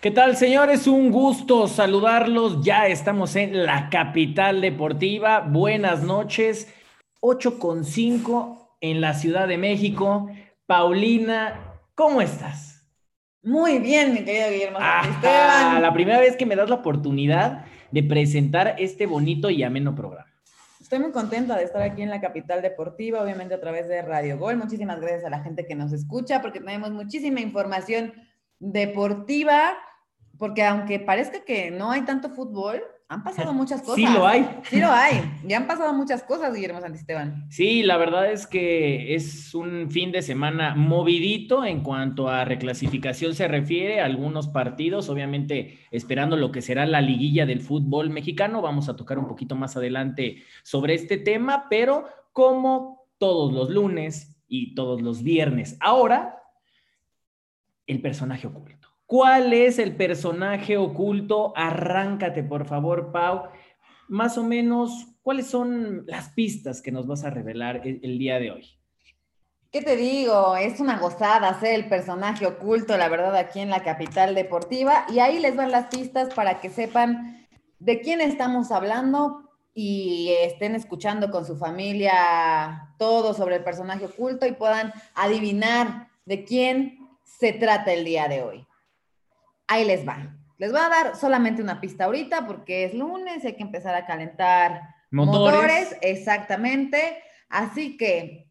¿Qué tal, señores? Un gusto saludarlos. Ya estamos en la capital deportiva. Buenas noches. 8 con 5 en la Ciudad de México. Paulina, ¿cómo estás? Muy bien, mi querido Guillermo. Ah, la primera vez que me das la oportunidad de presentar este bonito y ameno programa. Estoy muy contenta de estar aquí en la capital deportiva, obviamente a través de Radio Gol. Muchísimas gracias a la gente que nos escucha porque tenemos muchísima información deportiva porque aunque parezca que no hay tanto fútbol, han pasado muchas cosas. Sí lo hay. Sí lo hay. Ya han pasado muchas cosas, Guillermo Santisteban. Sí, la verdad es que es un fin de semana movidito en cuanto a reclasificación se refiere. Algunos partidos, obviamente esperando lo que será la liguilla del fútbol mexicano. Vamos a tocar un poquito más adelante sobre este tema, pero como todos los lunes y todos los viernes, ahora el personaje oculto. ¿Cuál es el personaje oculto? Arráncate, por favor, Pau. Más o menos, ¿cuáles son las pistas que nos vas a revelar el, día de hoy? ¿Qué te digo? Es una gozada ser el personaje oculto, la verdad, aquí en la capital deportiva. Y ahí les van las pistas para que sepan de quién estamos hablando y estén escuchando con su familia todo sobre el personaje oculto y puedan adivinar de quién se trata el día de hoy ahí les va. Les voy a dar solamente una pista ahorita porque es lunes, hay que empezar a calentar motores. exactamente. Así que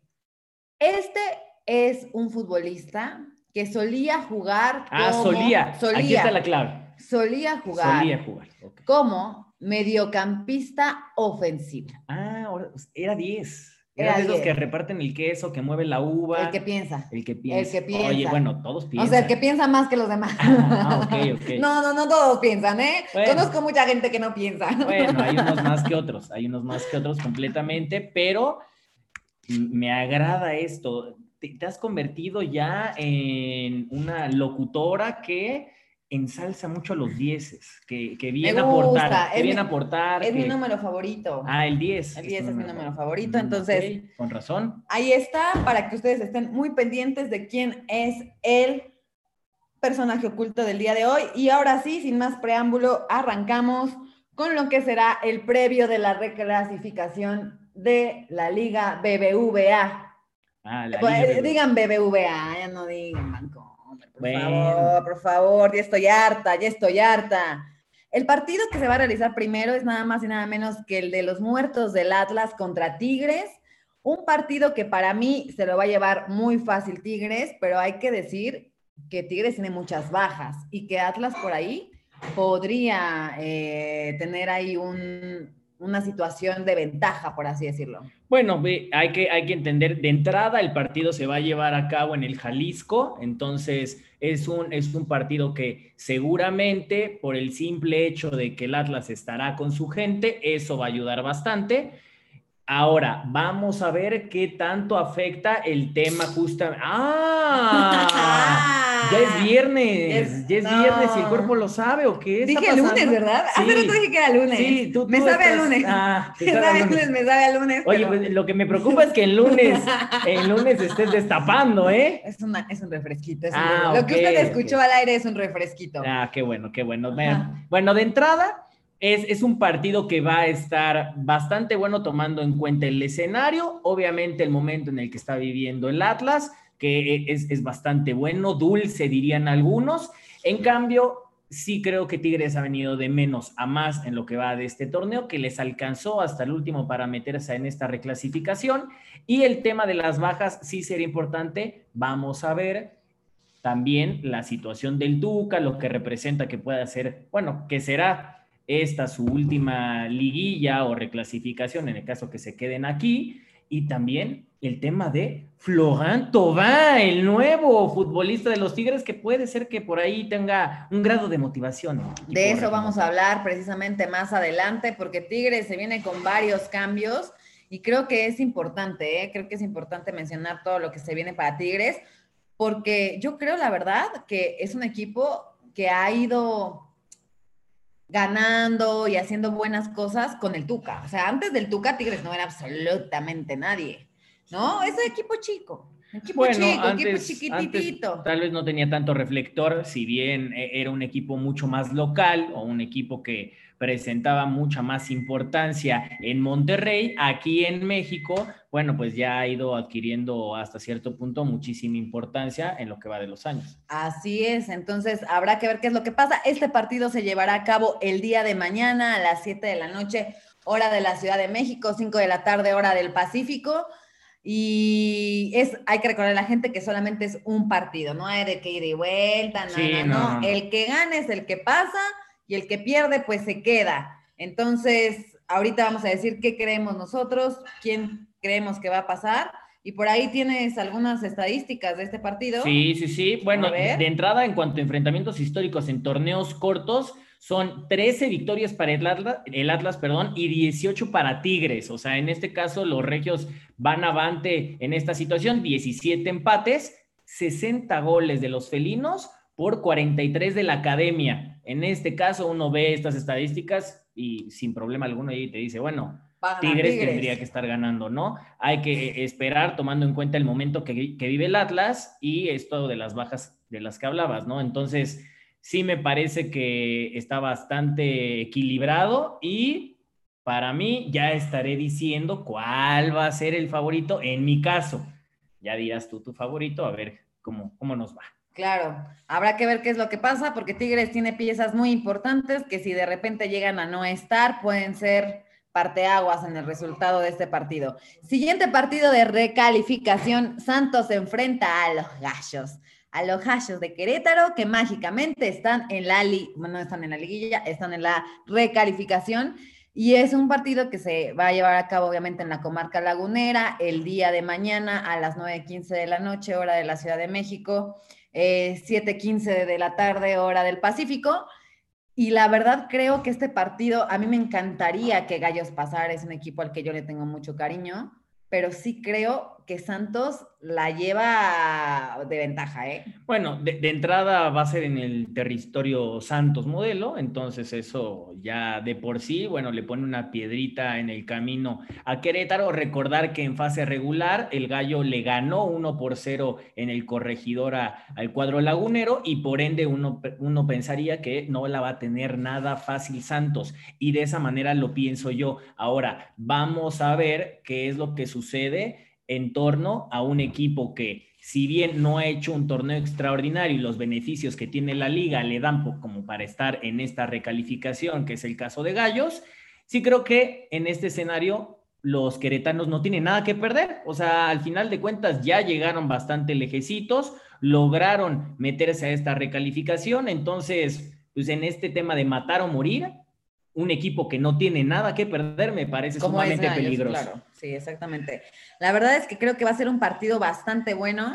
este es un futbolista que solía jugar. ah, solía. solía. Aquí está la clave. Solía jugar. Solía jugar. Como mediocampista ofensivo. Ah, era 10. Era de esos que reparten el queso, que mueve la uva. El que piensa. El que piensa. El que piensa. Oye, bueno, todos piensan. O sea, el que piensa más que los demás. Ah, ok, ok. No, no, no todos piensan, ¿eh? Conozco mucha gente que no piensa. Bueno, hay unos más que otros, hay unos más que otros completamente, pero me agrada esto. te has convertido ya en una locutora que ensalza mucho a los dieces, que, que viene a aportar. Que viene a aportar. Es mi número favorito. Ah, el 10. El 10 es, mi número favorito, entonces. con razón. Ahí está, para que ustedes estén muy pendientes de quién es el personaje oculto del día de hoy. Y ahora sí, sin más preámbulo, arrancamos con lo que será el previo de la reclasificación de la Liga BBVA. Ah, la pues, Liga Digan BBVA, ya no digan banco. Por favor, por favor, ya estoy harta, ya estoy harta. El partido que se va a realizar primero es nada más y nada menos que el de los muertos del Atlas contra Tigres. Un partido que para mí se lo va a llevar muy fácil Tigres, pero hay que decir que Tigres tiene muchas bajas y que Atlas por ahí podría eh, tener ahí un, una situación de ventaja, por así decirlo. Bueno, hay que, hay que entender, de entrada el partido se va a llevar a cabo en el Jalisco, entonces es un, es un partido que seguramente por el simple hecho de que el Atlas estará con su gente, eso va a ayudar bastante. Ahora, vamos a ver qué tanto afecta el tema justamente. ¡Ah! Ya es viernes, ya es viernes y el cuerpo lo sabe o qué Dije lunes, ¿verdad? Sí. Hace rato dije que era lunes. Sí, tú, me sabe el lunes. Ah, me sabe el lunes, me sabe a lunes. Oye, pues, lo que me preocupa es que el lunes, el lunes estés destapando, ¿eh? Es, una, es un refresquito. ah, lo que usted escuchó al aire es un refresquito. Ah, qué bueno, qué bueno. Bueno, de entrada, es, es, un partido que va a estar bastante bueno tomando en cuenta el escenario, obviamente el momento en el que está viviendo el Atlas, que es, es bastante bueno, dulce dirían algunos. En cambio, sí creo que Tigres ha venido de menos a más en lo que va de este torneo, que les alcanzó hasta el último para meterse en esta reclasificación. Y el tema de las bajas sí sería importante. Vamos a ver también la situación del Tuca, lo que representa que pueda ser, bueno, que será esta su última liguilla o reclasificación en el caso que se queden aquí. Y también el tema de Florent Thauvin, el nuevo futbolista de los Tigres, que puede ser que por ahí tenga un grado de motivación. De eso vamos a hablar precisamente más adelante, porque Tigres se viene con varios cambios y creo que es importante, ¿eh? creo que es importante mencionar todo lo que se viene para Tigres, porque yo creo, la verdad, que es un equipo que ha ido ganando y haciendo buenas cosas con el Tuca. O sea, antes del Tuca, Tigres no era absolutamente nadie. ¿no? Es un equipo chico. Equipo chico, equipo chiquititito. tal vez no tenía tanto reflector, si bien eh, era un equipo mucho más local o un equipo que presentaba mucha más importancia en Monterrey, aquí en México, bueno, pues ya ha ido adquiriendo hasta cierto punto muchísima importancia en lo que va de los años. Así es, entonces habrá que ver qué es lo que pasa. Este partido se llevará a cabo el día de mañana a las 7 de la noche, hora de la Ciudad de México, 5 de la tarde, hora del Pacífico. Y es, hay que recordar a la gente que solamente es un partido, no hay de que ir y vuelta, no, no, no, El que gane es el que pasa y el que pierde pues se queda. Entonces, ahorita vamos a decir qué creemos nosotros, quién creemos que va a pasar. Y por ahí tienes algunas estadísticas de este partido. Sí, sí, sí. Bueno, de entrada, en cuanto a enfrentamientos históricos en torneos cortos, son 13 victorias para el Atlas, el Atlas, perdón, y 18 para Tigres. O sea, en este caso los regios van avante en esta situación, 17 empates, 60 goles de los felinos por 43 de la academia. En este caso uno ve estas estadísticas y sin problema alguno ahí te dice, bueno, Tigres, tendría que estar ganando, ¿no? Hay que esperar tomando en cuenta el momento que, que vive el Atlas y esto de las bajas de las que hablabas, ¿no? Entonces sí me parece que está bastante equilibrado y para mí ya estaré diciendo cuál va a ser el favorito en mi caso. Ya dirás tú tu favorito, a ver cómo, cómo nos va. Claro, habrá que ver qué es lo que pasa porque Tigres tiene piezas muy importantes que si de repente llegan a no estar pueden ser parteaguas en el resultado de este partido. Siguiente partido de recalificación, Santos se enfrenta a los Gallos a los Hashos de Querétaro, que mágicamente están en la, no están en la liguilla, están en la recalificación. Y es un partido que se va a llevar a cabo obviamente en la comarca lagunera el día de mañana a las 9.15 de la noche, hora de la Ciudad de México, eh, 7.15 de la tarde, hora del Pacífico. Y la verdad creo que este partido, a mí me encantaría que Gallos pasara, es un equipo al que yo le tengo mucho cariño, pero sí creo que Santos la lleva de ventaja, ¿eh? Bueno, de, entrada va a ser en el territorio Santos modelo, entonces eso ya de por sí, bueno, le pone una piedrita en el camino a Querétaro. Recordar que en fase regular el Gallo le ganó 1 por 0 en el corregidor al cuadro lagunero y por ende uno, uno pensaría que no la va a tener nada fácil Santos y de esa manera lo pienso yo. Ahora, vamos a ver qué es lo que sucede en torno a un equipo que, si bien no ha hecho un torneo extraordinario y los beneficios que tiene la liga le dan como para estar en esta recalificación, que es el caso de Gallos, sí creo que en este escenario los queretanos no tienen nada que perder. O sea, al final de cuentas ya llegaron bastante lejecitos, lograron meterse a esta recalificación, entonces, pues en este tema de matar o morir, un equipo que no tiene nada que perder me parece sumamente peligroso. Claro, sí, exactamente. La verdad es que creo que va a ser un partido bastante bueno.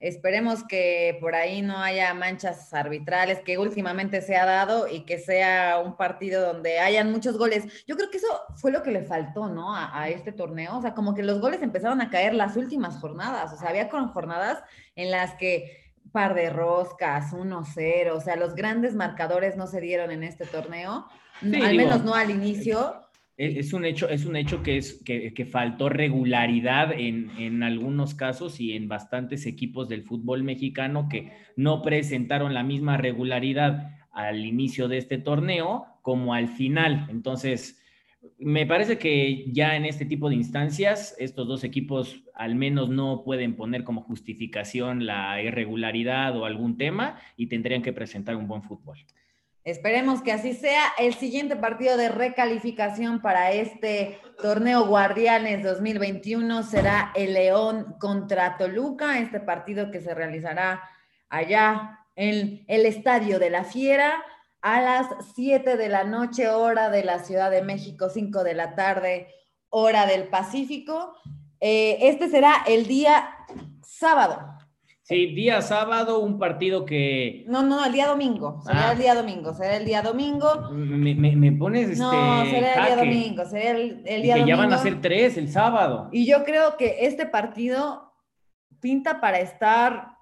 Esperemos que por ahí no haya manchas arbitrales, que últimamente se ha dado y que sea un partido donde hayan muchos goles. Yo creo que eso fue lo que le faltó, ¿no? A, a este torneo. O sea, como que los goles empezaron a caer las últimas jornadas. O sea, había con jornadas en las que par de roscas, 1-0, o sea, los grandes marcadores no se dieron en este torneo al menos no al inicio. Es, un hecho, es un hecho que, es, que, faltó regularidad en, en, algunos casos y en bastantes equipos del fútbol mexicano que no presentaron la misma regularidad al inicio de este torneo como al final. Entonces, me parece que ya en este tipo de instancias, estos dos equipos al menos no pueden poner como justificación la irregularidad o algún tema y tendrían que presentar un buen fútbol. Esperemos que así sea. El siguiente partido de recalificación para este torneo Guardianes 2021 será el León contra Toluca, este partido que se realizará allá en el Estadio de la Fiera a las 7 de la noche, hora de la Ciudad de México, 5 de la tarde, hora del Pacífico. Eh, este será el día sábado. Sí, día sábado, un partido que. No, no, el día domingo. Será ah. el día domingo. Será el día domingo. Me, me, pones este. No, será el día domingo. Será el, el día y que ya van a ser tres el sábado. Y yo creo que este partido pinta para estar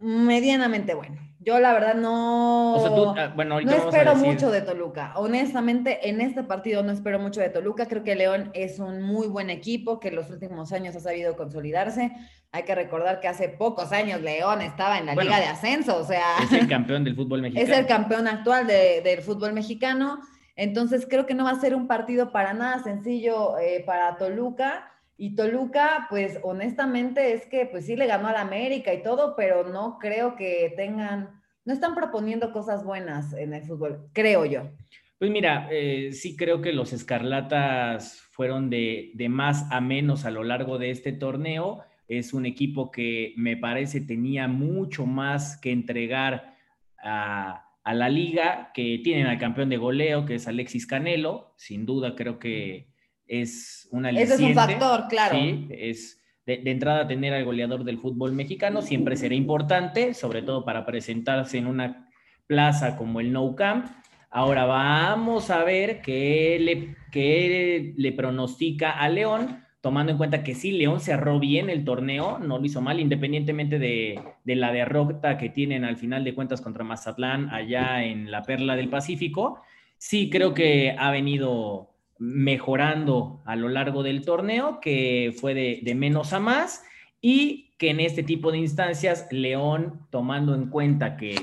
medianamente bueno. Yo la verdad no, ah, bueno, no espero mucho de Toluca. Honestamente, en este partido no espero mucho de Toluca. Creo que León es un muy buen equipo que en los últimos años ha sabido consolidarse. Hay que recordar que hace pocos años León estaba en la Liga de Ascenso, o sea... Es el campeón del fútbol mexicano. Es el campeón actual del fútbol mexicano. Entonces creo que no va a ser un partido para nada sencillo eh, para Toluca. Y Toluca, pues honestamente es que pues sí le ganó a la América y todo, pero no creo que tengan, no están proponiendo cosas buenas en el fútbol, creo yo. Pues mira, eh, sí creo que los Escarlatas fueron de, de, más a menos a lo largo de este torneo. Es un equipo que me parece tenía mucho más que entregar a, a la liga, que tienen al campeón de goleo, que es Alexis Canelo. Sin duda creo que es una Ese es un factor, claro. Sí, es de, entrada tener al goleador del fútbol mexicano siempre será importante, sobre todo para presentarse en una plaza como el No Camp. Ahora vamos a ver qué le, qué le pronostica a León, tomando en cuenta que sí, León cerró bien el torneo, no lo hizo mal, independientemente de, de la derrota que tienen al final de cuentas contra Mazatlán allá en la Perla del Pacífico. Sí, creo que ha venido mejorando a lo largo del torneo, que fue de, menos a más, y que en este tipo de instancias, León, tomando en cuenta que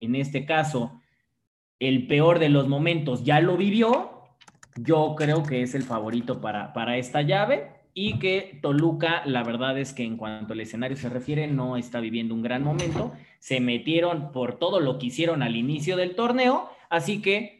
en este caso el peor de los momentos ya lo vivió, yo creo que es el favorito para, para esta llave y que Toluca, la verdad es que en cuanto al escenario se refiere, no está viviendo un gran momento. Se metieron por todo lo que hicieron al inicio del torneo, así que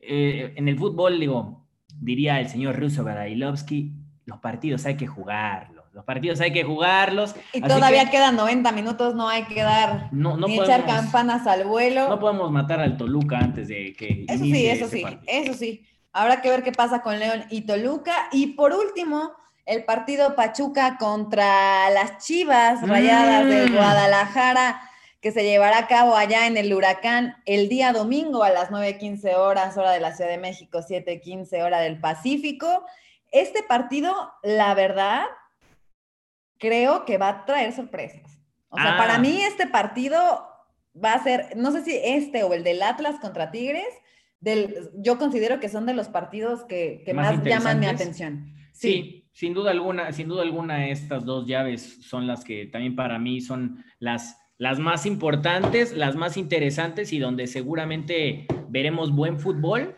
eh, en el fútbol, digo, diría el señor Russo Badailovsky, los partidos hay que jugarlos. Los partidos hay que jugarlos. Y todavía quedan 90 minutos, no hay que dar no, no ni echar campanas al vuelo. No podemos matar al Toluca antes de que. Eso sí, eso sí, eso sí. Habrá que ver qué pasa con León y Toluca. Y por último, el partido Pachuca contra las Chivas Rayadas de mm. Guadalajara que se llevará a cabo allá en el Huracán el día domingo a las 9.15 horas, hora de la Ciudad de México, 7.15 hora del Pacífico. Este partido, la verdad, creo que va a traer sorpresas. O sea, para ah. mí este partido va a ser, no sé si este o el del Atlas contra Tigres, del, yo considero que son de los partidos que, más, llaman mi atención. Sí. sí. sin duda alguna, sin duda alguna estas dos llaves son las que también para mí son las las más importantes, las más interesantes y donde seguramente veremos buen fútbol.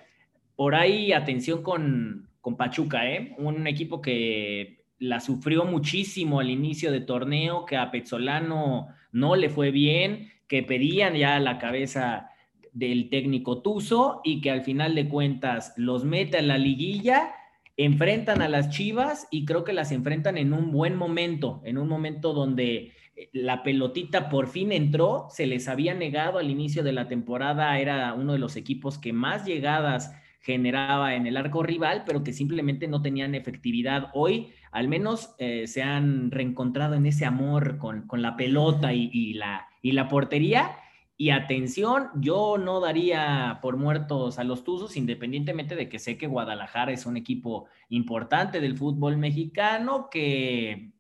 Por ahí, atención con, con Pachuca, ¿eh? un equipo que la sufrió muchísimo al inicio de torneo, que a Pezzolano no le fue bien, que pedían ya la cabeza del técnico Tuzo y que al final de cuentas los mete a la liguilla, enfrentan a las Chivas y creo que las enfrentan en un buen momento, en un momento donde la pelotita por fin entró, se les había negado al inicio de la temporada, era uno de los equipos que más llegadas generaba en el arco rival, pero que simplemente no tenían efectividad. Hoy al menos eh, se han reencontrado en ese amor con, la pelota y, la, y la portería. Y atención, yo no daría por muertos a los Tuzos, independientemente de que sé que Guadalajara es un equipo importante del fútbol mexicano, que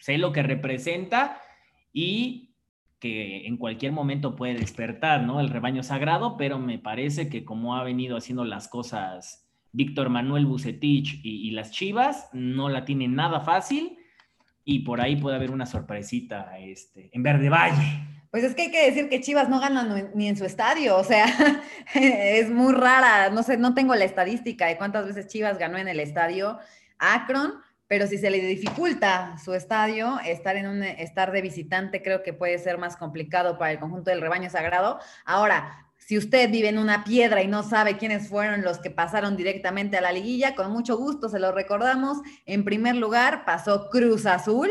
sé lo que representa, y que en cualquier momento puede despertar, ¿no? El rebaño sagrado, pero me parece que como ha venido haciendo las cosas Víctor Manuel Bucetich y, las Chivas, no la tienen nada fácil y por ahí puede haber una sorpresita este, en Verde Valle. Pues es que hay que decir que Chivas no gana ni en su estadio, o sea, es muy rara, no sé, no tengo la estadística de cuántas veces Chivas ganó en el estadio Akron, pero si se le dificulta su estadio, estar, en un, estar de visitante creo que puede ser más complicado para el conjunto del rebaño sagrado. Ahora, si usted vive en una piedra y no sabe quiénes fueron los que pasaron directamente a la liguilla, con mucho gusto se lo recordamos. En primer lugar pasó Cruz Azul,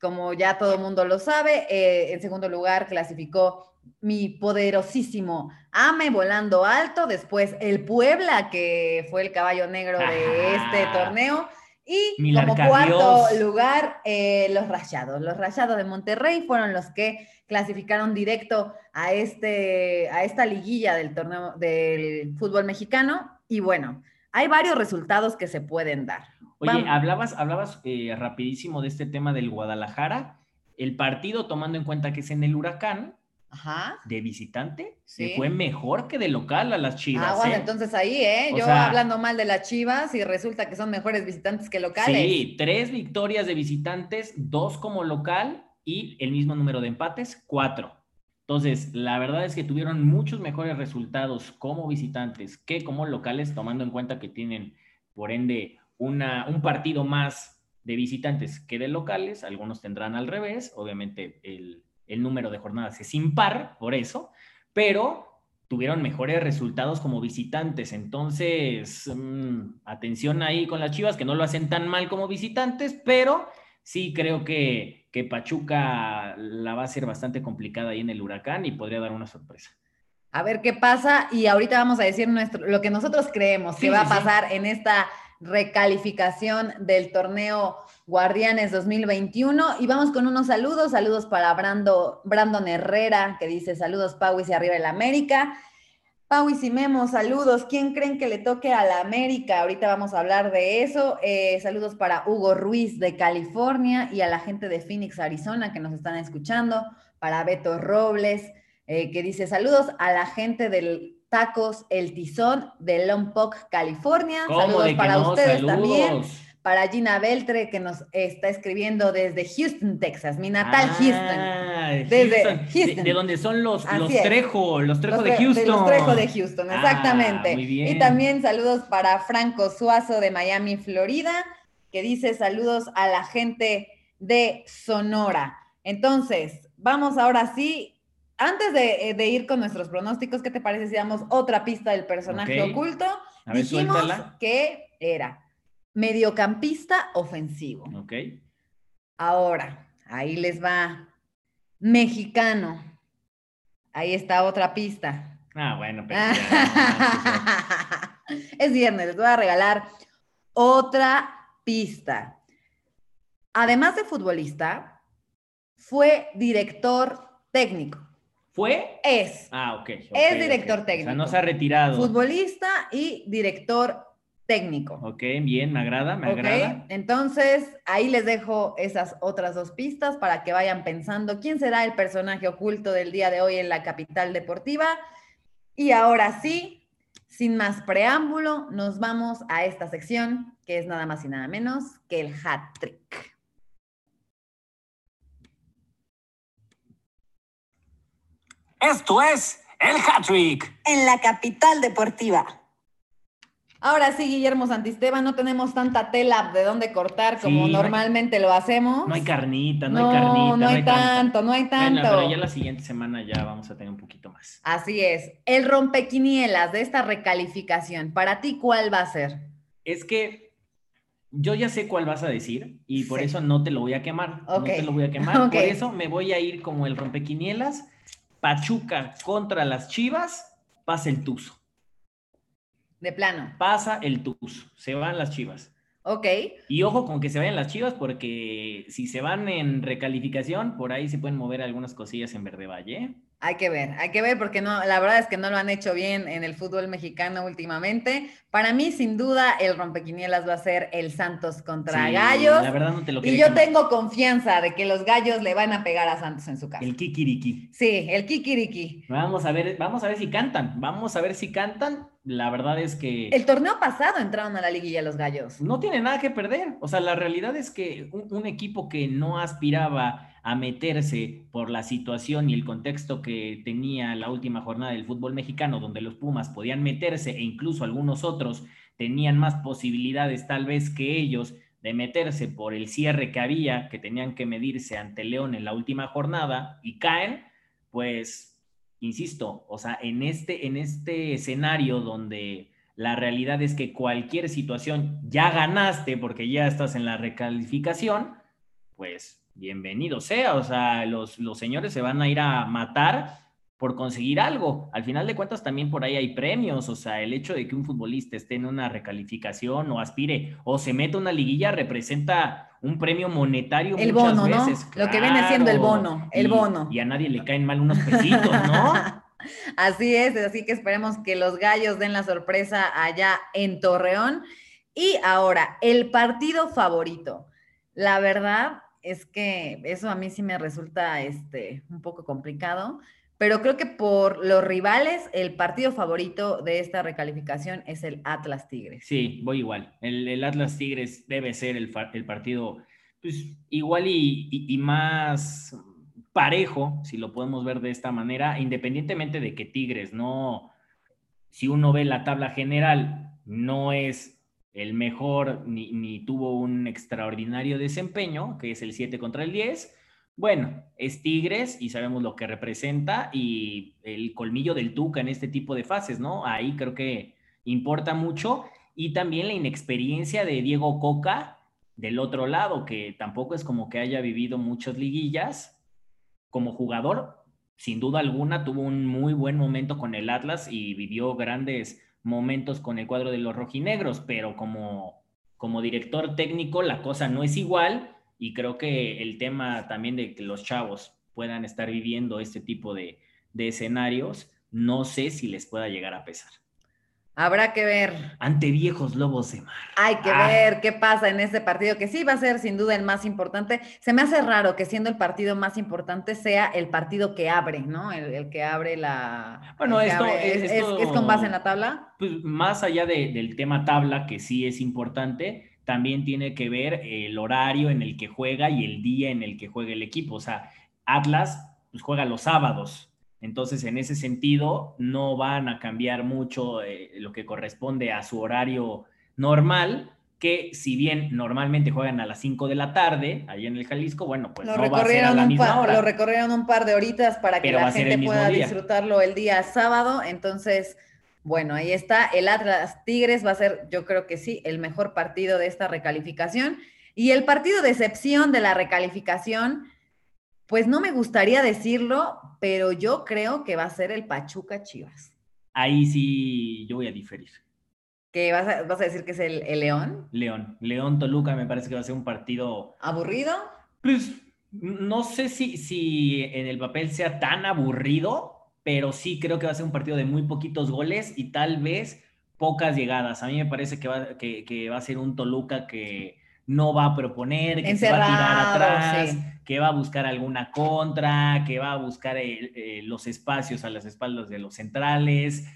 como ya todo el mundo lo sabe. Eh, en segundo lugar clasificó mi poderosísimo Ame volando alto. Después el Puebla, que fue el caballo negro de este torneo. Y como cuarto lugar, eh, los Rayados. Los Rayados de Monterrey fueron los que clasificaron directo a, este, a esta liguilla del torneo del fútbol mexicano. Y bueno, hay varios resultados que se pueden dar. Oye, hablabas, hablabas eh, rapidísimo de este tema del Guadalajara. el partido, tomando en cuenta que es en el huracán, de visitante, se fue mejor que de local a las Chivas. Ah, ¿eh? entonces ahí, ¿eh? Yo hablando mal de las Chivas y resulta que son mejores visitantes que locales. Sí, tres victorias de visitantes, dos como local y el mismo número de empates, cuatro. Entonces, la verdad es que tuvieron muchos mejores resultados como visitantes que como locales, tomando en cuenta que tienen, por ende, una, un partido más de visitantes que de locales. Algunos tendrán al revés. Obviamente, el, el número de jornadas es impar, por eso, pero tuvieron mejores resultados como visitantes. Entonces, mm, atención ahí con las Chivas, que no lo hacen tan mal como visitantes, pero sí creo que que Pachuca la va a ser bastante complicada ahí en el huracán y podría dar una sorpresa. A ver qué pasa y ahorita vamos a decir nuestro, lo que nosotros creemos que va a pasar en esta recalificación del torneo Guardianes 2021 y vamos con unos saludos, saludos para Brando, Brandon Herrera que dice saludos Pau y arriba el América Pau y Simemo, saludos. ¿Quién creen que le toque a la América? Ahorita vamos a hablar de eso. Eh, saludos para Hugo Ruiz de California y a la gente de Phoenix, Arizona, que nos están escuchando. Para Beto Robles, eh, que dice saludos a la gente del Tacos El Tizón de Lompoc, California. Saludos para ustedes también para Gina Beltre, que nos está escribiendo desde Houston, Texas, mi natal ah, Houston. Desde Houston. De, donde son los, los Trejo, los Trejo de Houston. los Trejo de Houston, ah, exactamente. Y también saludos para Franco Suazo de Miami, Florida, que dice saludos a la gente de Sonora. Entonces, vamos ahora sí. Antes de, de ir con nuestros pronósticos, ¿qué te parece si damos otra pista del personaje oculto? A ver, Dijimos suéltala. que era mediocampista ofensivo. Ok. Ahora, ahí les va. Mexicano. Ahí está otra pista. Ah, bueno, pero es viernes, les voy a regalar otra pista. Además de futbolista, fue director técnico. ¿Fue? Es. Ah, ok. es director técnico. O sea, no se ha retirado. Futbolista y director técnico. Ok, bien, me agrada, me agrada. Entonces, ahí les dejo esas otras dos pistas para que vayan pensando quién será el personaje oculto del día de hoy en la capital deportiva. Y ahora sí, sin más preámbulo, nos vamos a esta sección que es nada más y nada menos que el hat trick. Esto es el hat trick en la capital deportiva. Ahora sí, Guillermo Santisteban, no tenemos tanta tela de dónde cortar como normalmente lo hacemos. No hay carnita, no, hay carnita. No, no hay, tanto, no hay tanto. pero ya la siguiente semana ya vamos a tener un poquito más. Así es. El rompequinielas de esta recalificación, ¿para ti cuál va a ser? Es que yo ya sé cuál vas a decir y por eso no te lo voy a quemar. No te lo voy a quemar. Por eso me voy a ir como el rompequinielas. Pachuca contra las Chivas, pasa el Tuzo. De plano. Pasa el TUS, se van las chivas. Ok. Y ojo con que se vayan las chivas, porque si se van en recalificación, por ahí se pueden mover algunas cosillas en Verde Valle. Hay que ver, hay que ver porque no, la verdad es que no lo han hecho bien en el fútbol mexicano últimamente. Para mí, sin duda, el rompequinielas va a ser el Santos contra Gallos. La verdad no te lo Y yo tengo confianza de que los Gallos le van a pegar a Santos en su casa. El kikiriki. Sí, el kikiriki. Vamos a ver, vamos a ver si cantan. Vamos a ver si cantan. La verdad es que. El torneo pasado entraron a la liguilla los Gallos. No tiene nada que perder. O sea, la realidad es que un equipo que no aspiraba a meterse por la situación y el contexto que tenía la última jornada del fútbol mexicano, donde los Pumas podían meterse e incluso algunos otros tenían más posibilidades tal vez que ellos de meterse por el cierre que había, que tenían que medirse ante León en la última jornada y caen, pues, insisto, o sea, en este, en este escenario donde la realidad es que cualquier situación ya ganaste porque ya estás en la recalificación, pues bienvenido sea, o sea, los, los señores se van a ir a matar por conseguir algo. Al final de cuentas también por ahí hay premios, o sea, el hecho de que un futbolista esté en una recalificación o aspire o se meta una liguilla representa un premio monetario el bono, ¿no? Lo que viene siendo el bono, el bono. Y a nadie le caen mal unos pesitos, ¿no? así es, así que esperemos que los gallos den la sorpresa allá en Torreón. Y ahora, el partido favorito. La verdad, es que eso a mí sí me resulta este, un poco complicado, pero creo que por los rivales, el partido favorito de esta recalificación es el Atlas Tigres. Sí, voy igual. El, Atlas Tigres debe ser el, partido pues, igual y, más parejo, si lo podemos ver de esta manera, independientemente de que Tigres no, si uno ve la tabla general, no es el mejor ni, tuvo un extraordinario desempeño, que es el 7 contra el 10. Bueno, es Tigres y sabemos lo que representa y el colmillo del Tuca en este tipo de fases, ¿no? Ahí creo que importa mucho y también la inexperiencia de Diego Coca del otro lado, que tampoco es como que haya vivido muchas liguillas como jugador, sin duda alguna tuvo un muy buen momento con el Atlas y vivió grandes momentos con el cuadro de los rojinegros, pero como, como director técnico la cosa no es igual y creo que el tema también de que los chavos puedan estar viviendo este tipo de, de escenarios, no sé si les pueda llegar a pesar. Habrá que ver. Ante viejos lobos de mar. Hay que ah. ver qué pasa en ese partido, que sí va a ser sin duda el más importante. Se me hace raro que siendo el partido más importante sea el partido que abre, ¿no? El, que abre la... Bueno, esto, es, es, con base en la tabla. Pues más allá del tema tabla, que sí es importante, también tiene que ver el horario en el que juega y el día en el que juega el equipo. O sea, Atlas pues, juega los sábados entonces, en ese sentido, no van a cambiar mucho eh, lo que corresponde a su horario normal, que si bien normalmente juegan a las 5 de la tarde, ahí en el Jalisco, bueno, pues no va a ser a la misma hora. Lo recorrieron un par de horitas para que la gente pueda disfrutarlo el día sábado. Entonces, bueno, ahí está. El Atlas Tigres va a ser, yo creo que sí, el mejor partido de esta recalificación. Y el partido de excepción de la recalificación pues no me gustaría decirlo, pero yo creo que va a ser el Pachuca Chivas. Ahí sí yo voy a diferir. ¿Qué vas a, decir que es el, León? León. León Toluca me parece que va a ser un partido. ¿Aburrido? Pues no sé si, si en el papel sea tan aburrido, pero sí creo que va a ser un partido de muy poquitos goles y tal vez pocas llegadas. A mí me parece que va, que va a ser un Toluca que no va a proponer, que se va a tirar atrás, que va a buscar alguna contra, que va a buscar eh, los espacios a las espaldas de los centrales,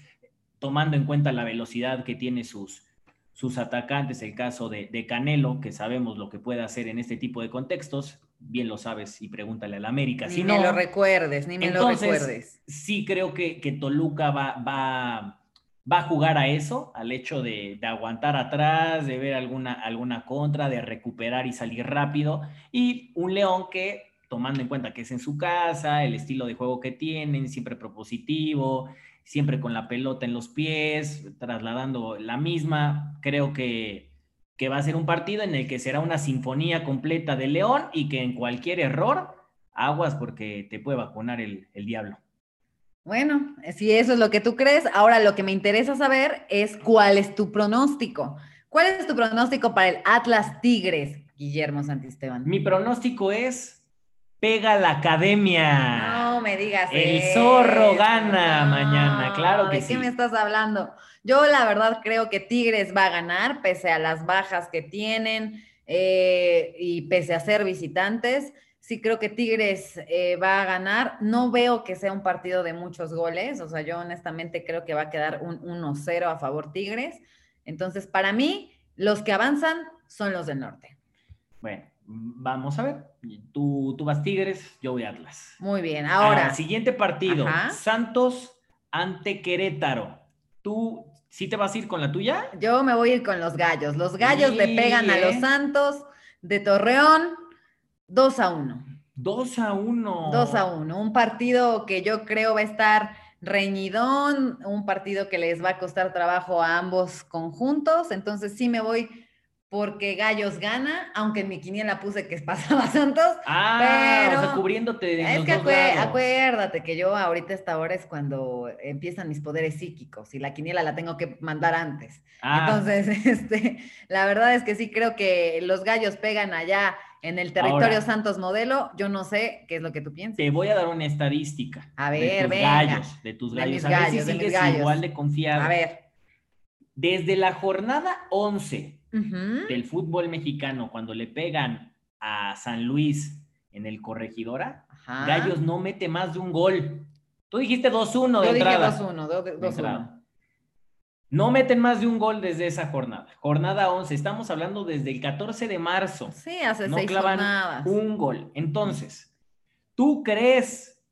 tomando en cuenta la velocidad que tiene sus, sus atacantes, el caso de, Canelo, que sabemos lo que puede hacer en este tipo de contextos, bien lo sabes y pregúntale al América. Ni me lo recuerdes, ni me lo recuerdes. Sí creo que, que Toluca va, va va a jugar a eso, al hecho de, aguantar atrás, de ver alguna, alguna contra, de recuperar y salir rápido. Y un León que, tomando en cuenta que es en su casa, el estilo de juego que tienen, siempre propositivo, siempre con la pelota en los pies, trasladando la misma, creo que, que va a ser un partido en el que será una sinfonía completa de León y que en cualquier error, aguas porque te puede vacunar el, el diablo. Bueno, si eso es lo que tú crees, ahora lo que me interesa saber es cuál es tu pronóstico. ¿Cuál es tu pronóstico para el Atlas Tigres, Guillermo Santisteban? Mi pronóstico es pega la academia. No me digas El zorro gana mañana, claro que sí. ¿De qué me estás hablando? Yo la verdad creo que Tigres va a ganar, pese a las bajas que tienen eh, y pese a ser visitantes. Sí creo que Tigres eh, va a ganar. No veo que sea un partido de muchos goles. O sea, yo honestamente creo que va a quedar un 1-0 a favor Tigres. Entonces, para mí, los que avanzan son los del norte. Bueno, vamos a ver. Tú, tú vas Tigres, yo voy Atlas. Muy bien, ahora. siguiente partido, Santos ante Querétaro. ¿Tú sí te vas a ir con la tuya? Yo me voy a ir con los gallos. Los gallos le pegan a los Santos de Torreón 2 a 1. 2 a 1. 2 a 1. Un partido que yo creo va a estar reñidón, un partido que les va a costar trabajo a ambos conjuntos. Entonces sí me voy porque Gallos gana, aunque en mi quiniela puse que pasaba Santos. Ah, pero o sea, cubriéndote de Es que acuérdate que yo ahorita esta hora es cuando empiezan mis poderes psíquicos y la quiniela la tengo que mandar antes. Ah. Entonces, este, la verdad es que sí creo que los Gallos pegan allá en el territorio Santos modelo, yo no sé qué es lo que tú piensas. Te voy a dar una estadística. A ver, de tus gallos, de tus gallos. a ver si sigues igual de confiado. A ver. Desde la jornada 11 del fútbol mexicano, cuando le pegan a San Luis en el Corregidora, Gallos no mete más de un gol. Tú dijiste 2-1 de Yo entrada. dije 2-1, 2-1. No meten más de un gol desde esa jornada. Jornada 11. Estamos hablando desde el 14 de marzo. Sí, hace no seis clavan jornadas. un gol. Entonces, ¿tú crees?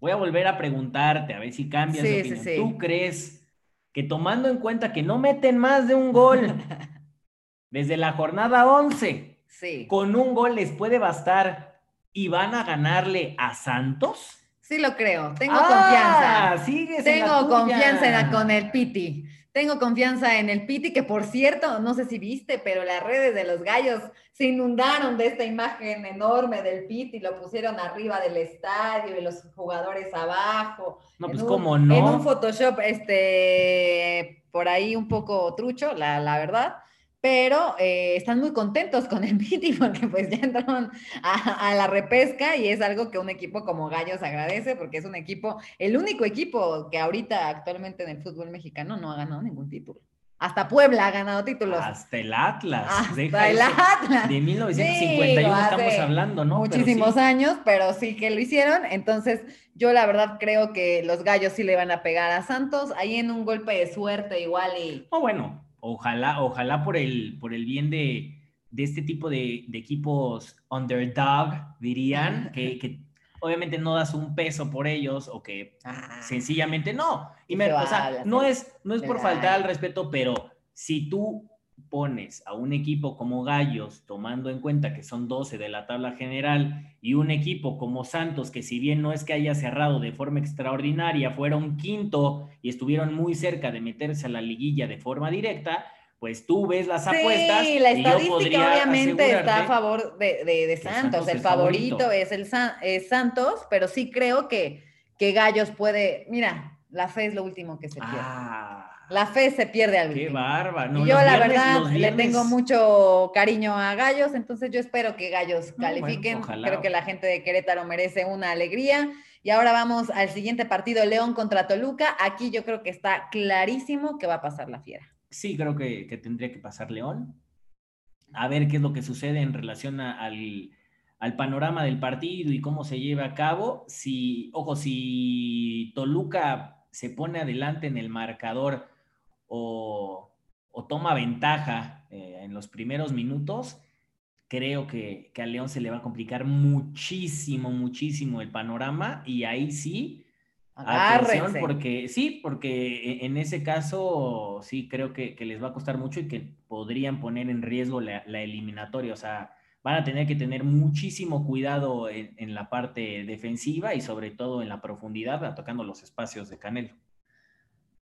Voy a volver a preguntarte, a ver si cambias de Sí, opinión. sí. ¿Tú crees que tomando en cuenta que no meten más de un gol desde la jornada 11, Sí, con un gol les puede bastar y van a ganarle a Santos? sí lo creo. Tengo Ah, confianza. sigues en la Tengo tuya. confianza en la- con el Piti. Tengo confianza en el Piti, que por cierto, no sé si viste, pero las redes de los gallos se inundaron de esta imagen enorme del Piti, lo pusieron arriba del estadio y los jugadores abajo. No, pues un- cómo no. En un Photoshop, este, por ahí un poco trucho, la, la verdad. Pero eh, están muy contentos con el Piti porque pues ya entraron a, a la repesca y es algo que un equipo como Gallos agradece porque es un equipo, el único equipo que ahorita actualmente en el fútbol mexicano no ha ganado ningún título. Hasta Puebla ha ganado títulos. Hasta el Atlas. Hasta deja el eso. Atlas. De 1951 Digo, estamos hablando, ¿no? Pero Muchísimos sí. años, pero sí que lo hicieron. Entonces, yo la verdad creo que los gallos sí le van a pegar a Santos. Ahí en un golpe de suerte igual y... No, bueno, ojalá, ojalá por el, por el bien de, de este tipo de, de equipos underdog, dirían, que, que obviamente no das un peso por ellos o que Ah, sencillamente no. Y me- o sea, no es, no es por faltar al respeto, pero si tú pones a un equipo como Gallos, tomando en cuenta que son 12 de la tabla general, y un equipo como Santos, que si bien no es que haya cerrado de forma extraordinaria, fuera un quinto y estuvieron muy cerca de meterse a la liguilla de forma directa, pues tú ves las apuestas. Sí, la y yo estadística obviamente está a favor de, de- Santos. Santos El favorito, favorito. es el San- es Santos, pero sí creo que, que Gallos puede. Mira, la fe es lo último que se pierde. Ah, La fe se pierde al qué último. bárbaro. Y No, yo la viernes- verdad le tengo mucho cariño a Gallos, entonces yo espero que Gallos No, bueno, califiquen. Creo que la gente de Querétaro merece una alegría. Y ahora vamos al siguiente partido, León contra Toluca. Aquí yo creo que está clarísimo que va a pasar la fiera. Sí, creo que, que tendría que pasar León. A ver qué es lo que sucede en relación a- al, al panorama del partido y cómo se lleva a cabo. Si, ojo, si Toluca se pone adelante en el marcador o, o toma ventaja eh, en los primeros minutos, creo que, que a León se le va a complicar muchísimo, muchísimo el panorama y ahí sí. Atención, porque sí, porque e- en ese caso sí creo que, que les va a costar mucho y que podrían poner en riesgo la, la eliminatoria. O sea, van a tener que tener muchísimo cuidado en, en la parte defensiva y sobre todo en la profundidad, atacando los espacios de Canelo.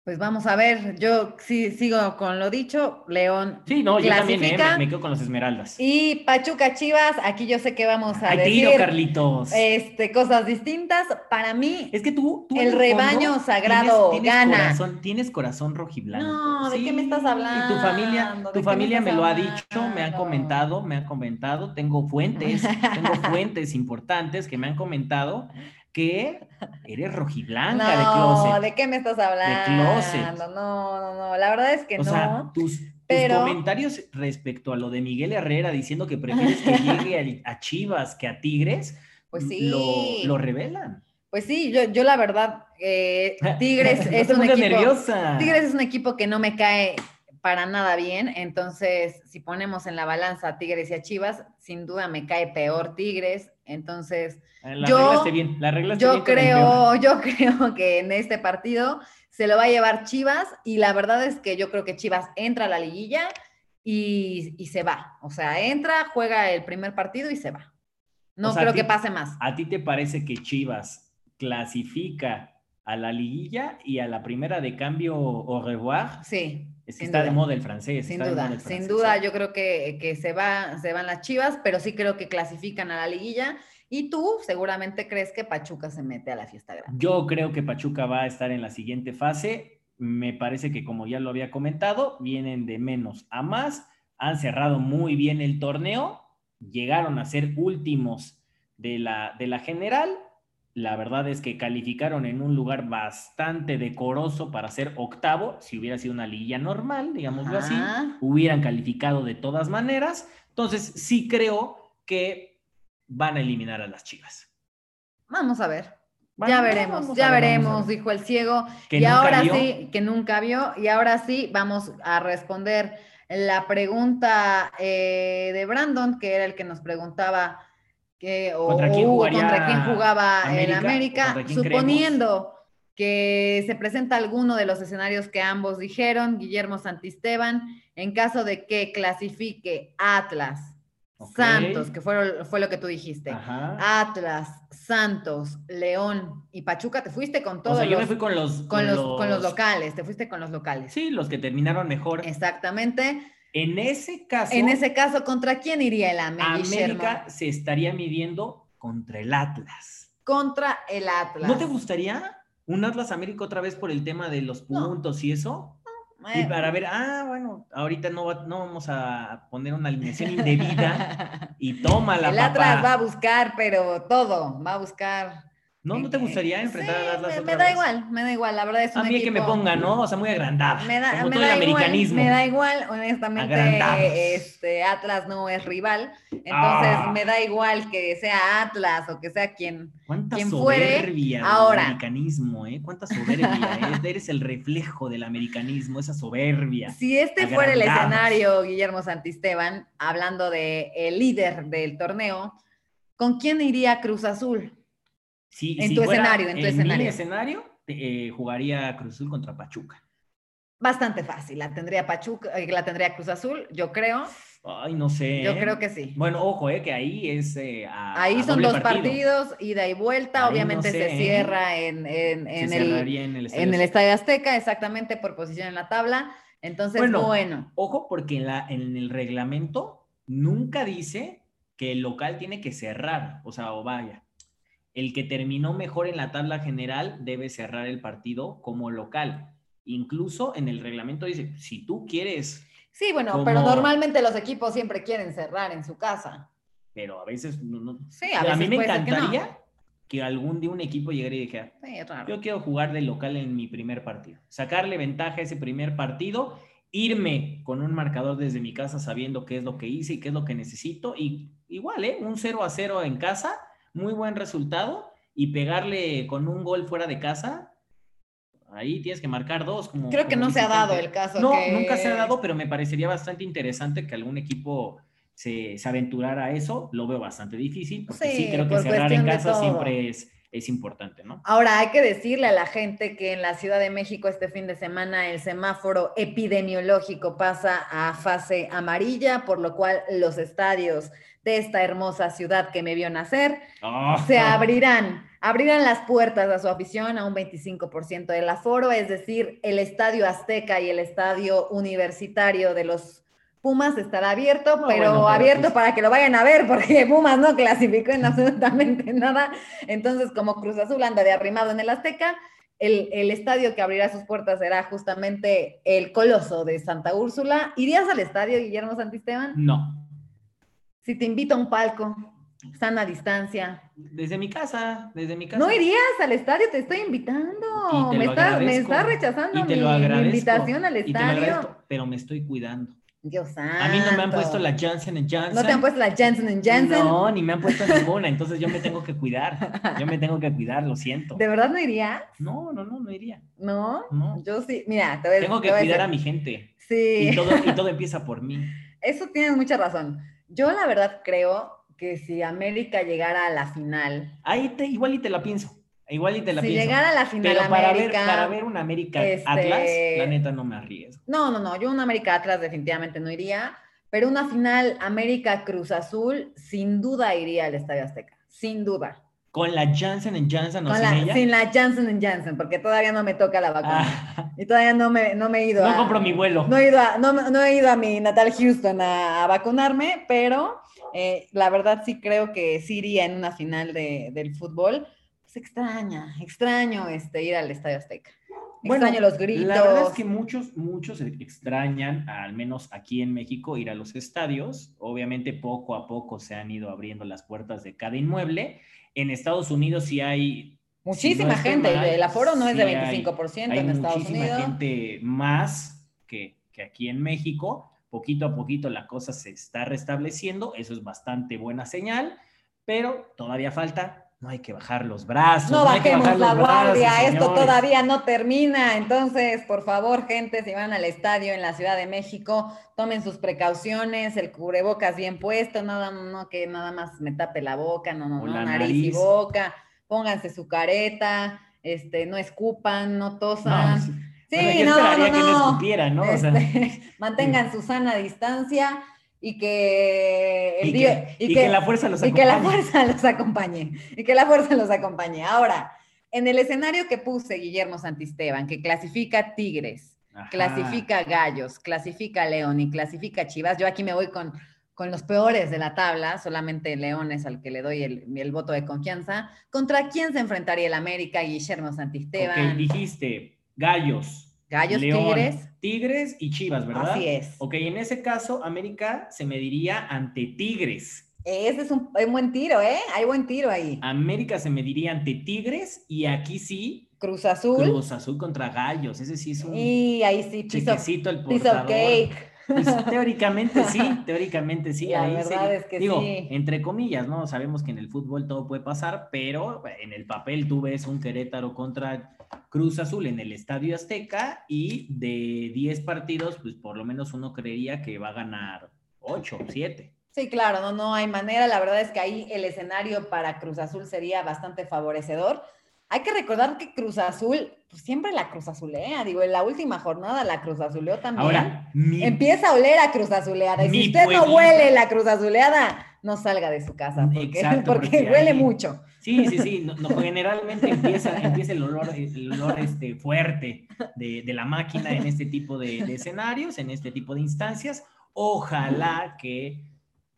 Pues vamos a ver, yo sí sigo con lo dicho, León Sí, no, yo también eh, clasifica. me, me quedo con los Esmeraldas. Y Pachuca Chivas, aquí yo sé que vamos a Ay, decir tiro, Carlitos. este, cosas distintas. Para mí, es que tú, tú el rebaño sagrado tienes, tienes gana. Corazón, tienes corazón rojiblanco. No, ¿de qué me estás Y tu familia, hablando? ¿De tu me familia me, estás lo ha dicho, me han hablando? comentado, me han comentado, tengo fuentes, tengo fuentes importantes que me han comentado que eres rojiblanca de no, closet. ¿de qué me estás hablando? closet. No, no, no, la verdad es que o no. sea, tus, comentarios respecto a lo de Miguel Herrera diciendo que prefieres que llegue a, Chivas que a Tigres, Pues lo, sí. lo revelan. Pues sí, yo, yo la verdad, eh, Tigres No es un equipo. nerviosa. Tigres es un equipo que no me cae para nada bien, entonces si ponemos en la balanza a Tigres y a Chivas, sin duda me cae peor Tigres, entonces Eh, La yo- bien, la yo bien creo, yo creo que en este partido se lo va a llevar Chivas y la verdad es que yo creo que Chivas entra a la liguilla y, y se va, o sea, entra, juega el primer partido y se va. No O sea, creo ti- que pase más. ¿A ti te parece que Chivas clasifica a la liguilla y a la primera de cambio au revoir? Sí, Es que sin está de moda el francés. Sin está de moda duda, sin duda, yo creo que, que se, va, se van las chivas, pero sí creo que clasifican a la liguilla. Y tú seguramente crees que Pachuca se mete a la fiesta grande. Yo creo que Pachuca va a estar en la siguiente fase. Me parece que, como ya lo había comentado, vienen de menos a más. Han cerrado muy bien el torneo. Llegaron a ser últimos de la, de la general. La verdad es que calificaron en un lugar bastante decoroso para ser octavo. Si hubiera sido una liguilla normal, digámoslo así, hubieran calificado de todas maneras. Entonces, sí creo que van a eliminar a las Chivas. Vamos a ver. Ya veremos, ya ver, veremos, ver. dijo el ciego. Que y ahora vio. sí, que nunca vio. Y ahora sí, vamos a responder la pregunta eh, de Brandon, que era el que nos preguntaba que, o, ¿Contra quién contra jugaba América? el América, ¿Contra quién suponiendo que se presenta alguno de los escenarios que ambos dijeron, Guillermo Santisteban, en caso de que clasifique Atlas. Santos, que fue, fue lo que tú dijiste. Ajá. Atlas, Santos, León y Pachuca, te fuiste con o todos sea, yo me los, fui con los, con, los, con los locales, te fuiste con los locales. Sí, los que terminaron mejor. Exactamente. En ese caso, En ese caso, ¿contra quién iría el América? América se estaría midiendo contra el Atlas. Contra el Atlas. ¿No te gustaría un Atlas América otra vez por el tema de los No. puntos y eso? Y Eh, para ver, ah, bueno, ahorita no, va- no vamos a poner una alineación indebida y toma la el papá. Atlas va a buscar, pero todo, va a buscar. ¿No, ¿No te gustaría enfrentar Sí, al Atlas me, otra me da vez? igual, me da igual, la verdad es un A mí que me equipo- pongan, ¿no? O sea, muy agrandada. Me da, como me todo el igual, americanismo. me da igual, honestamente, Agrandados. este, Atlas no es rival, entonces Ah. me da igual que sea Atlas o que sea quien, Cuánta quien fuere, soberbia del ahora. americanismo, ¿eh? Cuánta soberbia. ¿eh? Eres el reflejo del americanismo, esa soberbia. Si este fuera el escenario, Guillermo Santisteban, hablando de el líder del torneo, ¿con quién iría Cruz Azul? Sí, En si tu fuera escenario, en tu escenario. escenario, eh, jugaría Cruz Azul contra Pachuca. Bastante fácil, la tendría Pachuca, eh, la tendría Cruz Azul, yo creo, Ay, no sé. yo creo que sí. Bueno, ojo, eh, que ahí es. eh, a- Ahí a son dos partido. partidos, ida y vuelta, Ahí no obviamente sé, se cierra en, en- Se el, en el estadio. en el Estadio Azteca, exactamente por posición en la tabla. Entonces, Bueno. bueno, Ojo, porque en, la, en el reglamento nunca dice que el local tiene que cerrar. O sea, o vaya. El que terminó mejor en la tabla general debe cerrar el partido como local. Incluso en el reglamento dice, si tú quieres, sí, bueno, como- pero normalmente los equipos siempre quieren cerrar en su casa. pero a veces no. no- Sí, a veces mí me que no. encantaría que, algún día un equipo llegara y dijera, Sí, yo quiero jugar de local en mi primer partido. Sacarle ventaja a ese primer partido, irme con un marcador desde mi casa sabiendo qué es lo que hice y qué es lo que necesito. Y igual, ¿eh? Un 0 a 0 en casa, muy buen resultado. Y pegarle con un gol fuera de casa, ahí tienes que marcar dos. Como, Creo que como no se ha dado el caso. No, que- nunca se ha dado, pero me parecería bastante interesante que algún equipo se, se aventurara a eso. Lo veo bastante difícil, porque sí, Sí, creo que por cerrar en casa siempre es, es importante, ¿no? Ahora hay que decirle a la gente que en la Ciudad de México este fin de semana el semáforo epidemiológico pasa a fase amarilla, por lo cual los estadios de esta hermosa ciudad que me vio nacer Ah. se abrirán, abrirán las puertas a su afición a un 25% del aforo, es decir, el Estadio Azteca y el Estadio Universitario de los Pumas estará abierto, No, pero bueno, abierto pues- para que lo vayan a ver, porque Pumas no clasificó en absolutamente nada. Entonces, como Cruz Azul anda de arrimado en el Azteca, el, el estadio que abrirá sus puertas será justamente el Coloso de Santa Úrsula. ¿Irías al estadio, Guillermo Santisteban? No, Si te invito a un palco, sana distancia, desde mi casa, desde mi casa. no irías al estadio, te estoy invitando. Te Me está rechazando mi, invitación al Y te lo agradezco, estadio. pero me estoy cuidando. Dios santo. A mí no me han puesto la Janssen Janssen. ¿No te han puesto la Janssen Janssen? No, ni me han puesto ninguna, entonces yo me tengo que cuidar. Yo me tengo que cuidar, lo siento. ¿De verdad no irías? No, no, no, no iría. ¿No? No. Yo sí. Mira, te voy a Tengo te que voy cuidar a decir. mi gente. Sí. Y todo, y todo empieza por mí. Eso tienes mucha razón. Yo la verdad creo que si América llegara a la final, Ahí te, igual y te la pienso. Igual y te la si pienso. llegara a la final Pero para ver, para ver un América este- Atlas, la neta no me arriesgo. no, no, no, yo un América Atlas definitivamente no iría, pero una final América Cruz Azul sin duda iría al Estadio Azteca, sin duda. Con la Janssen en Janssen o sin la, ella. sin la Janssen Janssen, porque todavía no me toca la vacuna. Ah, Y todavía no me, no me he ido no a... compro mi vuelo. No he ido a, no, no he ido a mi natal Houston a, a vacunarme, pero eh, la verdad sí creo que sí iría en una final de- del fútbol. Pues extraña, extraño este, ir al Estadio Azteca. Bueno, Extraño los gritos. La verdad es que muchos, muchos extrañan, al menos aquí en México, ir a los estadios. Obviamente poco a poco se han ido abriendo las puertas de cada inmueble. En Estados Unidos sí hay... Muchísima si no gente, mal, el aforo no es de sí hay- 25% hay en Estados muchísima Unidos. gente más que, que aquí en México. Poquito a poquito la cosa se está restableciendo, eso es bastante buena señal, pero todavía falta. No hay que bajar los brazos. No, bajemos bajar la brazos, guardia, esto todavía no termina. Entonces, por favor, gente, si van al estadio en la Ciudad de México, tomen sus precauciones, el cubrebocas bien puesto, nada, no que nada más me tape la boca, no, no, nariz, y boca, pónganse su careta, este, no escupan, no tosan. No, sí, bueno, yo no, no, que no no. escupiera, ¿no? O sea, Este, mantengan su sana distancia y que el y, día- que, y que la fuerza los y que la acompañe. fuerza los acompañe. Y que la fuerza los acompañe. Ahora, en el escenario que puse Guillermo Santisteban, que clasifica Tigres, Ajá. clasifica Gallos, clasifica León y clasifica Chivas, yo aquí me voy con, con los peores de la tabla, solamente León es al que le doy el, el voto de confianza. ¿Contra quién se enfrentaría el América, Guillermo Santisteban? Ok, dijiste gallos. Gallos, León, Tigres. Tigres y Chivas, ¿verdad? Así es. Ok, en ese caso, América se mediría ante Tigres. Ese es un, es buen tiro, ¿eh? Hay buen tiro ahí. América se mediría ante Tigres y aquí sí, Cruz Azul. Cruz Azul contra Gallos. Ese sí es un Y ahí sí, chequecito el piece of portador. cake. Pues, teóricamente sí, teóricamente sí. La ahí verdad es que digo, sí. entre comillas, ¿no? Sabemos que en el fútbol todo puede pasar, pero en el papel tú ves un Querétaro contra Cruz Azul en el Estadio Azteca y de 10 partidos, pues por lo menos uno creería que va a ganar 8, 7. Sí, claro, no, no hay manera. La verdad es que ahí el escenario para Cruz Azul sería bastante favorecedor. Hay que recordar que Cruz Azul, pues siempre la Cruz Azulea. Digo, en la última jornada la Cruz Azuleó también. Ahora, mi, Empieza a oler a Cruz Azuleada. Y si usted no huele la Cruz Azuleada, no salga de su casa. Porque, Exacto, porque porque huele ahí- mucho. Sí, sí, sí. no- no, generalmente empieza, empieza el olor, el olor este, fuerte de, de la máquina en este tipo de, de escenarios, en este tipo de instancias. Ojalá que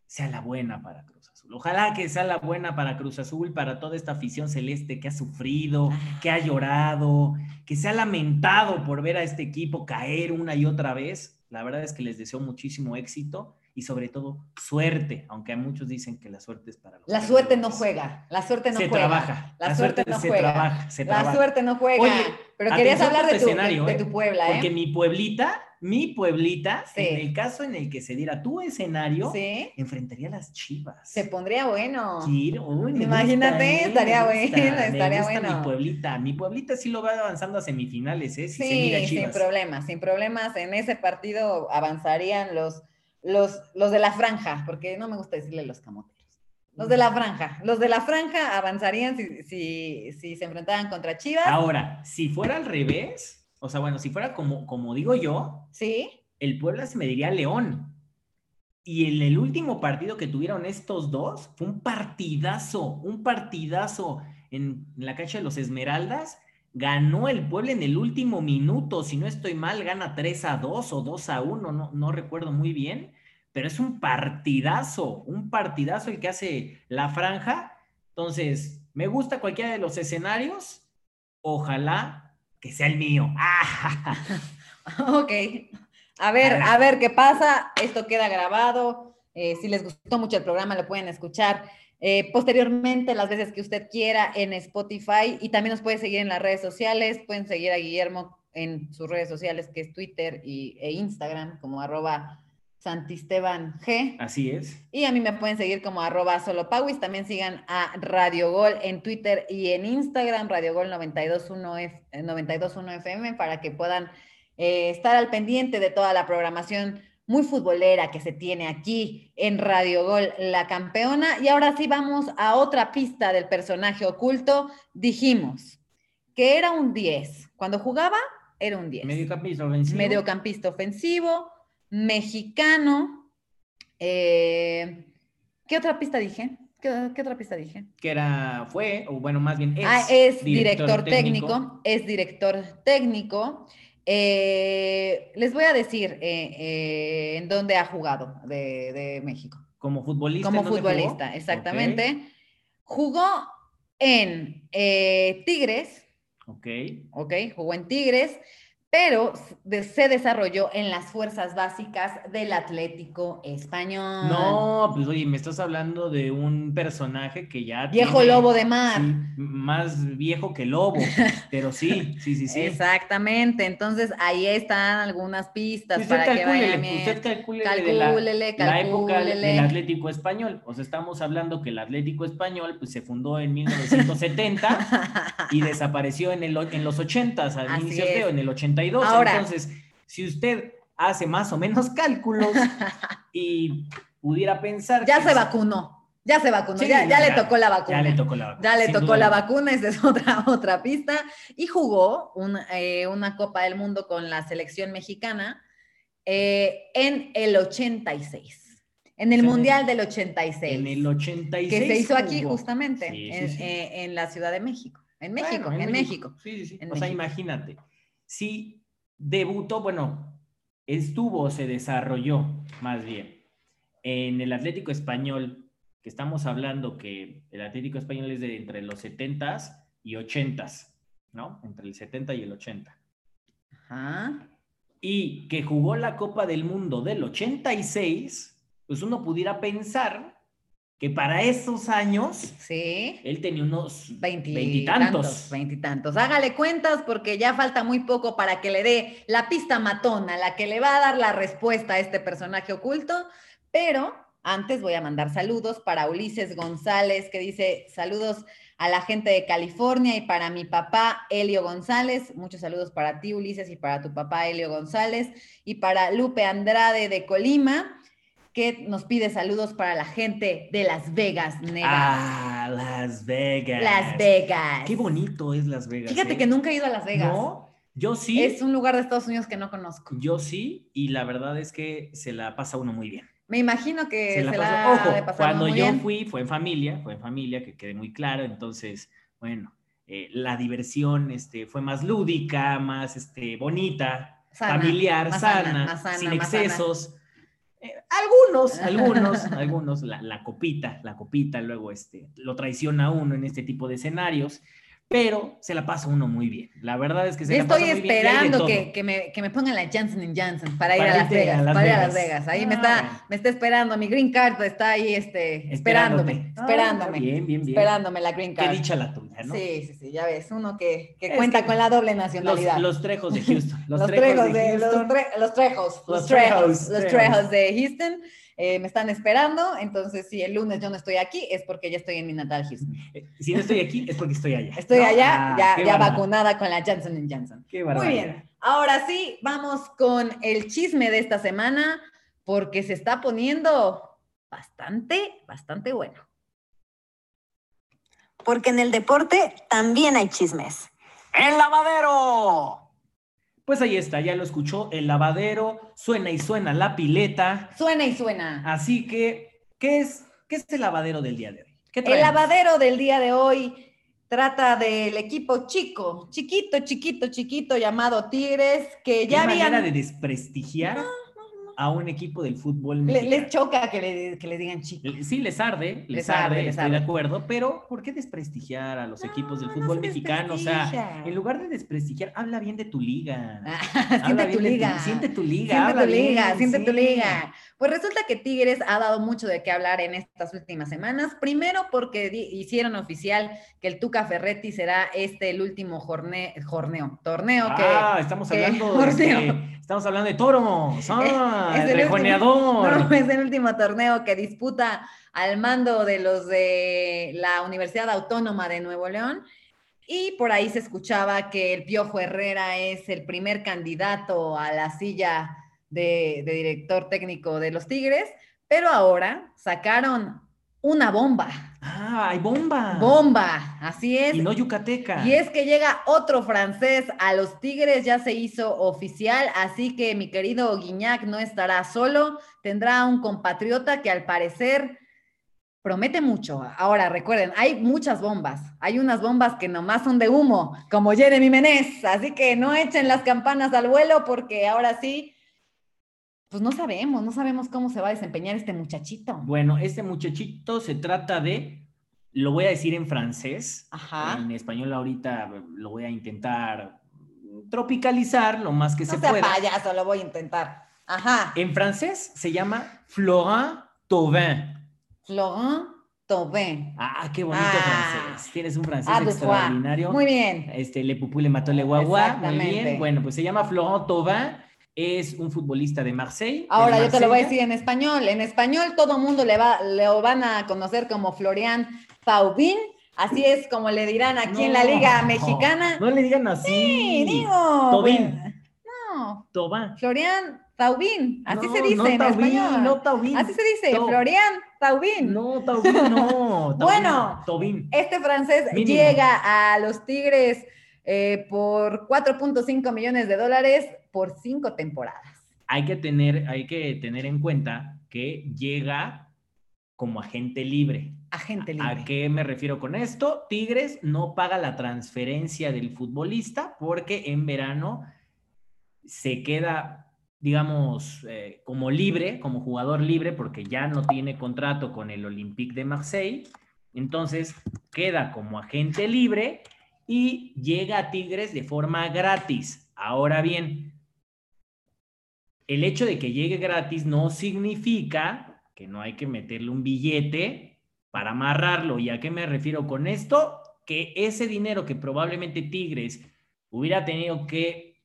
sea la buena para Cruz Azul. Ojalá que sea la buena para Cruz Azul, para toda esta afición celeste que ha sufrido, que ha llorado, que se ha lamentado por ver a este equipo caer una y otra vez. La verdad es que les deseo muchísimo éxito y sobre todo suerte, aunque muchos dicen que la suerte es para los La suerte no juega. La suerte no se juega. trabaja. La, suerte, no se juega. trabaja, se la suerte no juega. Oye, Pero querías hablar de tu escenario, de, ¿eh? de tu Puebla, Porque ¿eh? mi pueblita, mi pueblita, Sí. en el caso en el que se diera tu escenario, Sí. enfrentaría a las chivas. Se pondría bueno. Uy, Imagínate, gusta, estaría gusta, bueno, me estaría gusta bueno. Mi pueblita, mi pueblita sí lo va avanzando a semifinales, ¿eh? Si se Sí, mira sin Chivas. problemas, sin problemas. En ese partido avanzarían los, los, los de la franja, porque no me gusta decirle los camoteros. Los de la franja. Los de la franja avanzarían si, si, si se enfrentaban contra Chivas. Ahora, si fuera al revés, o sea, bueno, si fuera como, como digo yo, Sí. el Puebla se mediría a León. Y en el último partido que tuvieron estos dos, fue un partidazo, un partidazo en la cancha de los Esmeraldas. Ganó el Puebla en el último minuto, si no estoy mal, gana 3 a 2 o 2 a 1, no, no recuerdo muy bien, pero es un partidazo, un partidazo el que hace la franja. Entonces, me gusta cualquiera de los escenarios, ojalá que sea el mío. ¡Ah! Ok. A ver, a ver qué pasa. Esto queda grabado. Eh, si les gustó mucho el programa, lo pueden escuchar eh, posteriormente las veces que usted quiera en Spotify y también nos puede seguir en las redes sociales. Pueden seguir a Guillermo en sus redes sociales, que es Twitter y, e Instagram, como arroba Santisteban G. Así es. Y a mí me pueden seguir como arroba solopawis. También sigan a Radio Gol en Twitter y en Instagram, Radio Gol 921 F- eh, 921 FM, para que puedan eh, estar al pendiente de toda la programación muy futbolera que se tiene aquí en Radio Gol, la campeona. Y ahora sí vamos a otra pista del personaje oculto. Dijimos que era un 10. Cuando jugaba, era un 10 Mediocampista ofensivo. mediocampista ofensivo, mexicano. eh, ¿Qué otra pista dije? ¿Qué, qué otra pista dije? que era, fue, o bueno, más bien es, ah, es director, técnico. es director técnico. Eh, les voy a decir eh, eh, en dónde ha jugado de, de México. Como futbolista. Como futbolista, exactamente. Jugó en Tigres, Ok. ¿ok? Jugó en Tigres, pero se desarrolló en las fuerzas básicas del Atlético Español. No, pues oye, me estás hablando de un personaje que ya. Viejo tiene- lobo de mar. sí, más viejo que lobo, pero sí, sí, sí, sí. Exactamente, entonces ahí están algunas pistas Usted para que vayan calcúlele, usted calcúlele de la, Calcúlele, la época del calcúlele. Atlético Español. O sea, estamos hablando que el Atlético Español pues, se fundó en 1970 y desapareció en, el, en los 80, al inicio de en el 82. Ahora. Entonces, si usted hace más o menos cálculos y pudiera pensar... Ya que se es- vacunó, ya se vacunó, Sí, ya, ya le tocó la vacuna. Ya le tocó la vacuna. Ya le tocó la vacuna, esa es otra, otra pista. Y jugó un, eh, una Copa del Mundo con la selección mexicana eh, en el 86. En el O sea, Mundial del 86. En el 86. que se hizo aquí justamente, Sí, sí, en, sí. eh, en la Ciudad de México. En México, Bueno, en, México. Sí, sí, sí. En o sea, imagínate. Si debutó, bueno, estuvo o se desarrolló más bien en el Atlético Español, que estamos hablando que el Atlético Español es de entre los 70s y 80s, ¿no? Entre el 70 y el 80. Ajá. Y que jugó la Copa del Mundo del 86, pues uno pudiera pensar que para esos años Sí. él tenía unos Veintitantos. veintitantos. Hágale cuentas porque ya falta muy poco para que le dé la pista matona, la que le va a dar la respuesta a este personaje oculto. Pero antes voy a mandar saludos para Ulises González, que dice saludos a la gente de California y para mi papá Helio González. Muchos saludos para ti, Ulises, y para tu papá Helio González. Y para Lupe Andrade de Colima, que nos pide saludos para la gente de Las Vegas, Nevada. Ah, Las Vegas. Las Vegas. Qué bonito es Las Vegas. Fíjate ¿eh? que nunca he ido a Las Vegas. No, yo sí. Es un lugar de Estados Unidos que no conozco. Yo sí, y la verdad es que se la pasa uno muy bien. Me imagino que se la, pasa- ha Ojo, de cuando muy yo bien. fui, fue en familia, fue en familia, que quede muy claro. Entonces, bueno, eh, la diversión este, fue más lúdica, más este, bonita, Sana, familiar, sana, sana, más sana, sin más excesos. Algunos, algunos, algunos, la, copita, la copita luego este, lo traiciona uno en este tipo de escenarios, pero se la pasa uno muy bien. La verdad es que se la Estoy pasa muy esperando que, que me, que me pongan la Johnson Johnson para ir Para a Las Vegas. a Las para ir a Las Vegas. Ahí me, Ah, está, me está esperando. Mi green card está ahí este, esperándome. Ah, Esperándome. bien, bien, bien. Esperándome la green Qué card. dicha la tuya, ¿no? Sí, sí, sí, ya ves. Uno que, que cuenta que con la doble nacionalidad. los trejos de Houston. Los, Los, trejos, trejos de, de, los, Houston. tre- los trejos, los, trejos, trejos, los trejos. trejos de Houston eh, me están esperando. Entonces, si el lunes yo no estoy aquí, es porque ya estoy en mi natal Houston. Eh, Si no estoy aquí, es porque estoy allá. Estoy ¿no? allá, Ah, ya, ya vacunada con la Johnson Johnson. Qué Muy bien. Ahora sí, vamos con el chisme de esta semana, porque se está poniendo bastante, bastante bueno. Porque en el deporte también hay chismes. ¡El lavadero! Pues ahí está, ya lo escuchó, el lavadero, suena y suena la pileta. Suena y suena. Así que, ¿qué es, qué es el lavadero del día de hoy? ¿Qué El lavadero del día de hoy trata del equipo chico, chiquito, chiquito, chiquito, llamado Tigres, que ¿Qué ya manera habían... de desprestigiar a un equipo del fútbol Le- mexicano? les choca que le, que le digan chico. Sí, les arde, les, Les arde, arde, les estoy arde. de acuerdo, pero ¿por qué desprestigiar a los equipos del fútbol mexicano? O sea, en lugar de desprestigiar, habla bien de tu liga. siente Habla tu bien de liga. siente tu liga. Siente habla tu liga, bien, siente tu liga. Pues resulta que Tigres ha dado mucho de qué hablar en estas últimas semanas. Primero porque hicieron oficial que el Tuca Ferretti será este el último jorne- jorneo, torneo Ah, estamos que hablando, de, este, estamos hablando de toros. Ah, Es el el rejoneador. que no, es el último torneo que disputa al mando de los de la Universidad Autónoma de Nuevo León. Y por ahí se escuchaba que el Piojo Herrera es el primer candidato a la silla de, de director técnico de los Tigres, pero ahora sacaron una bomba. Ah, hay bomba. Bomba, así es. Y no yucateca. Y es que llega otro francés a los Tigres, ya se hizo oficial, así que mi querido Guiñac no estará solo, tendrá un compatriota que al parecer promete mucho. Ahora, recuerden, hay muchas bombas, hay unas bombas que nomás son de humo, como Jeremy Menez, así que no echen las campanas al vuelo porque ahora sí, pues no sabemos, no sabemos cómo se va a desempeñar este muchachito. Bueno, este muchachito se trata de, lo voy a decir en francés, Ajá. en español ahorita lo voy a intentar tropicalizar lo más que No se sea pueda. payaso, lo voy a intentar. Ajá. En francés se llama Florent Tauvin. Florent Tauvin. Ah, qué bonito Ah. francés. Tienes un francés Ah, foi. extraordinario. Muy bien. Este, Le Pupú le mató le guagua. Muy bien. Bueno, pues se llama Florent Tauvin. Es un futbolista de Marseille. Ahora yo te lo voy a decir en español. En español todo mundo le va, lo van a conocer como Florian Taubin. Así es como le dirán aquí en la Liga Mexicana. No le digan así. Sí, digo. Pues, No, Taubin. Florian Taubin. Así No, se dice no en español. No Taubin. Así se dice, Florian Taubin. No, Taubin, no. Bueno. Taubin. Este francés Mínimo. llega a los Tigres eh, por 4.5 millones de dólares por cinco temporadas. Hay que tener, hay que tener en cuenta que llega como agente libre. Agente libre. ¿A qué me refiero con esto? Tigres no paga la transferencia del futbolista porque en verano se queda, digamos, eh, como libre, como jugador libre, porque ya no tiene contrato con el Olympique de Marseille. Entonces queda como agente libre y llega a Tigres de forma gratis. Ahora bien, el hecho de que llegue gratis no significa que no hay que meterle un billete para amarrarlo. ¿Y a qué me refiero con esto? Que ese dinero que probablemente Tigres hubiera tenido que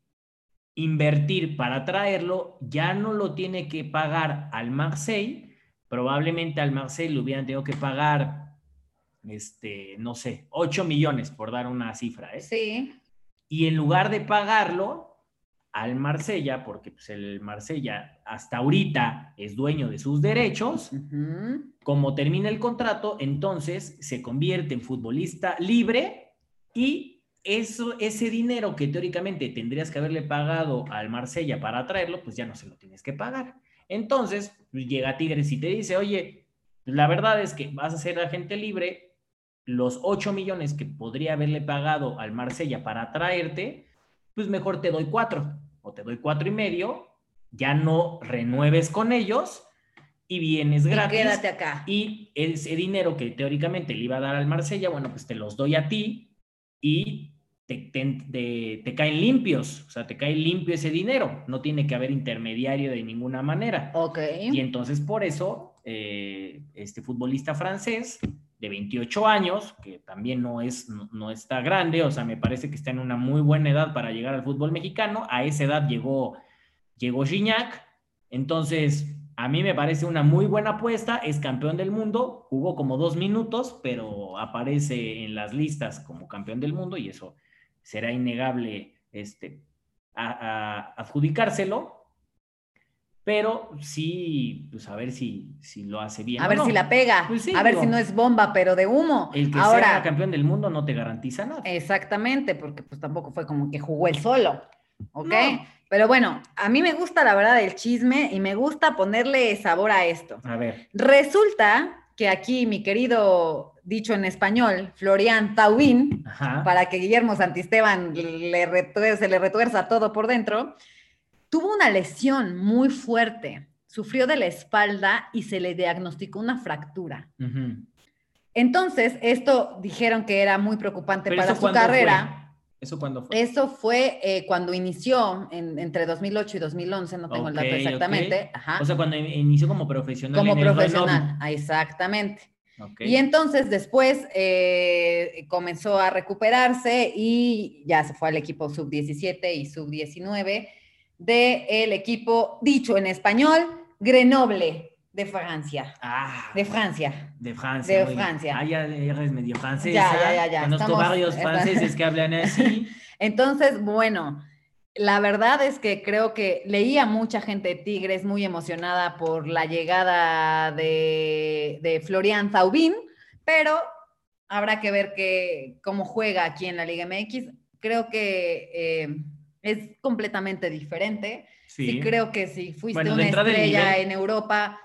invertir para traerlo, ya no lo tiene que pagar al Marseille. Probablemente al Marseille le hubieran tenido que pagar, este, no sé, 8 millones por dar una cifra. ¿eh? Sí. Y en lugar de pagarlo al Marsella, porque pues, el Marsella hasta ahorita es dueño de sus derechos, como termina el contrato, entonces se convierte en futbolista libre y eso, ese dinero que teóricamente tendrías que haberle pagado al Marsella para traerlo, pues ya no se lo tienes que pagar. Entonces, pues, llega Tigres y te dice, oye, la verdad es que vas a ser agente libre, los 8 millones que podría haberle pagado al Marsella para traerte, pues mejor te doy 4 o te doy cuatro y medio, ya no renueves con ellos y vienes Y gratis. quédate acá. Y ese dinero que teóricamente le iba a dar al Marsella, bueno, pues te los doy a ti y te, te- te- te caen limpios, o sea, te cae limpio ese dinero, no tiene que haber intermediario de ninguna manera. Ok. Y entonces por eso, eh, este futbolista francés de 28 años, que también no, es, no, está grande, o sea, me parece que está en una muy buena edad para llegar al fútbol mexicano, a esa edad llegó, llegó Gignac, entonces a mí me parece una muy buena apuesta, es campeón del mundo, jugó como dos minutos, pero aparece en las listas como campeón del mundo y eso será innegable este, adjudicárselo, pero sí, pues a ver si, si lo hace bien. A ver no. si la pega. Pues sí, a ver digo, si no es bomba, pero de humo. El que Ahora, sea campeón del mundo no te garantiza nada. Exactamente, porque pues tampoco fue como que jugó él solo, ¿ok? No. Pero bueno, a mí me gusta la verdad el chisme y me gusta ponerle sabor a esto. A ver, Resulta que aquí mi querido, dicho en español, Florian ajá. para que Guillermo Santisteban le retuer- se le retuerza todo por dentro, tuvo una lesión muy fuerte, sufrió de la espalda y se le diagnosticó una fractura. Entonces, esto dijeron que era muy preocupante para su carrera. fue? ¿Eso cuándo fue? Eso fue eh, cuando inició en- entre 2008 y 2011, no tengo el dato exactamente. Ajá. O sea, cuando in- inició como profesional. como en el profesional, ah, exactamente. Y entonces después eh, comenzó a recuperarse y ya se fue al equipo sub-17 y sub-19 del equipo, dicho en español, Grenoble de Francia. Ah, De Francia. de Francia. de. Francia. Ah, ya eres medio francesa. Ya, ya, ya, ya, Conozco estamos- varios franceses que hablan así. Entonces, bueno, la verdad es que creo que leía mucha gente de Tigres muy emocionada por la llegada de, de Florian Zaubin, pero habrá que ver que, cómo juega aquí en la Liga MX. Creo que eh, es completamente diferente. Sí. Sí. creo que si fuiste Bueno, una estrella en Europa,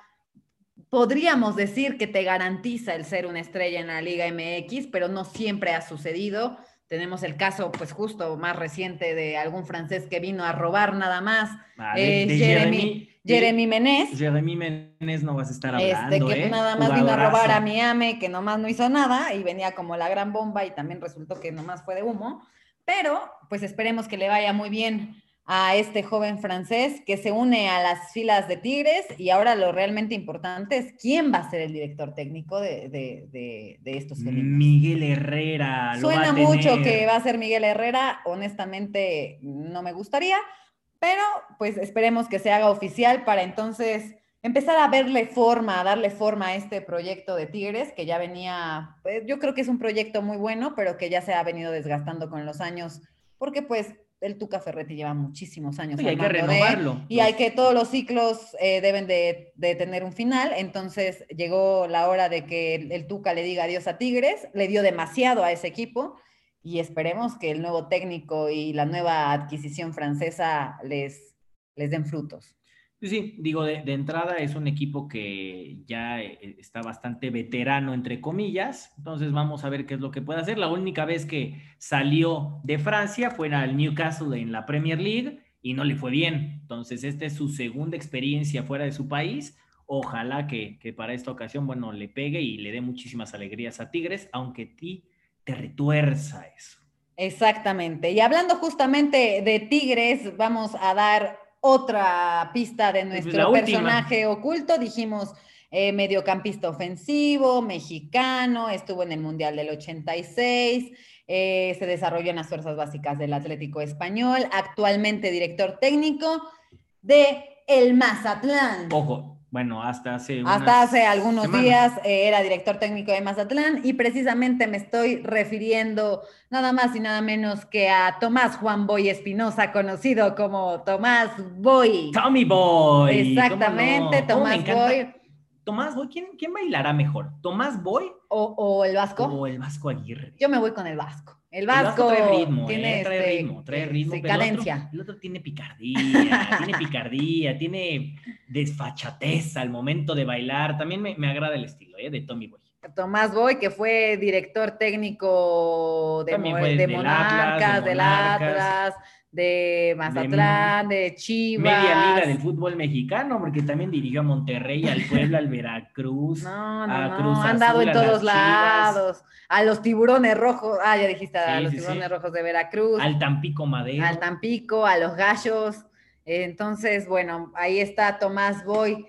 podríamos decir que te garantiza el ser una estrella en la Liga MX, pero no siempre ha sucedido. Tenemos el caso, pues justo más reciente de algún francés que vino a robar nada más, de- eh, de Jeremy, de- Jeremy Menez, Jeremy Menez no vas a estar este, hablando, que ¿eh? nada más vino a robar a Miami, que nomás no hizo nada y venía como la gran bomba y también resultó que nomás fue de humo. Pero pues esperemos que le vaya muy bien a este joven francés que se une a las filas de Tigres y ahora lo realmente importante es quién va a ser el director técnico de, de, de, estos felinos. Miguel Herrera. Suena mucho que va a ser Miguel Herrera, honestamente no me gustaría, pero pues esperemos que se haga oficial para entonces empezar a verle forma, a darle forma a este proyecto de Tigres, que ya venía, pues, yo creo que es un proyecto muy bueno, pero que ya se ha venido desgastando con los años, porque pues el Tuca Ferretti lleva muchísimos años. Y hay que renovarlo. y hay que todos los ciclos eh, deben de, tener un final, entonces llegó la hora de que el, Tuca le diga adiós a Tigres, le dio demasiado a ese equipo y esperemos que el nuevo técnico y la nueva adquisición francesa les, les den frutos. Sí, digo, de, entrada es un equipo que ya eh, está bastante veterano, entre comillas, entonces vamos a ver qué es lo que puede hacer. La única vez que salió de Francia fue al Newcastle en la Premier League y no le fue bien. Entonces, esta es su segunda experiencia fuera de su país. Ojalá que, que para esta ocasión, bueno, le pegue y le dé muchísimas alegrías a Tigres, aunque ti te retuerza eso. Exactamente. Y hablando justamente de Tigres, vamos a dar otra pista de nuestro personaje oculto. Dijimos eh, mediocampista ofensivo, mexicano, estuvo en el Mundial del 86, eh, se desarrolló en las fuerzas básicas del Atlético Español, actualmente director técnico de el Mazatlán. Ojo, bueno, hasta hace. Hasta hace algunos días eh, era director técnico de Mazatlán y precisamente me estoy refiriendo nada más y nada menos que a Tomás Juan Boy Espinosa, conocido como Tomás Boy. Tommy Boy. Exactamente, Tomás Boy. Tomás Boy, ¿quién, ¿quién, bailará mejor? ¿Tomás Boy? O, ¿O el Vasco? O el Vasco Aguirre. Yo me voy con el Vasco. El Vasco, trae ritmo, tiene eh, trae este, ritmo, trae ritmo. cadencia. El otro, tiene picardía, tiene picardía, tiene desfachatez al momento de bailar. También me, agrada el estilo eh, de Tommy Boy. Tomás Boy, que fue director técnico de, de, Monarcas, del Atlas, de Mazatlán, de, Chivas. Media liga del fútbol mexicano, porque también dirigió a Monterrey, al Puebla, al Veracruz. No, no, a Cruz no. han dado en todos lados. A los tiburones rojos, ah, ya dijiste, a los tiburones rojos de Veracruz. Al Tampico Madero. Al Tampico, a los gallos. Entonces, bueno, ahí está Tomás Boy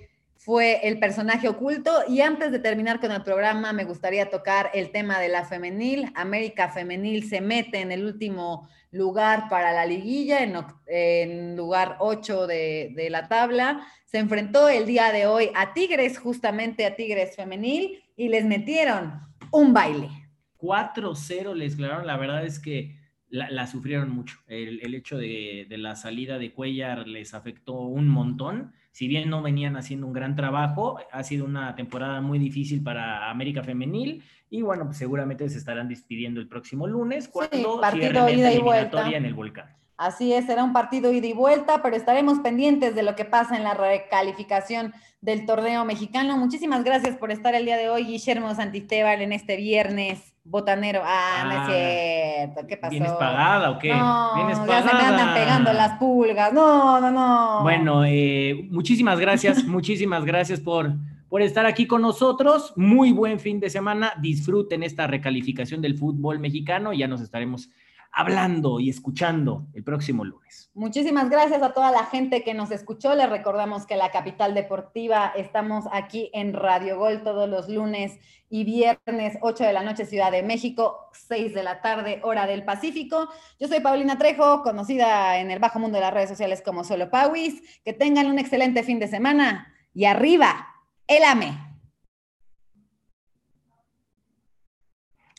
fue el personaje oculto. Y antes de terminar con el programa, me gustaría tocar el tema de la femenil. América Femenil se mete en el último lugar para la liguilla, en, lugar 8 de, la tabla. Se enfrentó el día de hoy a Tigres, justamente a Tigres Femenil, y les metieron un baile. 4-0 les clararon, la verdad es que la, sufrieron mucho. El, hecho de, de, la salida de Cuellar les afectó un montón si bien no venían haciendo un gran trabajo, ha sido una temporada muy difícil para América Femenil y bueno, pues seguramente se estarán despidiendo el próximo lunes cuando sí, partido ida y vuelta en el volcán. Así es, será un partido ida y vuelta, pero estaremos pendientes de lo que pasa en la recalificación del torneo mexicano. Muchísimas gracias por estar el día de hoy, Guillermo Santisteban, en este viernes botanero. Ah, no es ah, cierto. ¿Qué pasó? ¿Vienes pagada o qué? No, Ya se me andan pegando las pulgas. No, no, no. Bueno, eh, muchísimas gracias, muchísimas gracias por, por estar aquí con nosotros. Muy buen fin de semana. Disfruten esta recalificación del fútbol mexicano. Ya nos estaremos hablando y escuchando el próximo lunes. Muchísimas gracias a toda la gente que nos escuchó. Les recordamos que la capital deportiva estamos aquí en Radio Gol todos los lunes y viernes, 8 de la noche, Ciudad de México, 6 de la tarde, hora del Pacífico. Yo soy Paulina Trejo, conocida en el bajo mundo de las redes sociales como Solo Pauis. Que tengan un excelente fin de semana y arriba, el AME.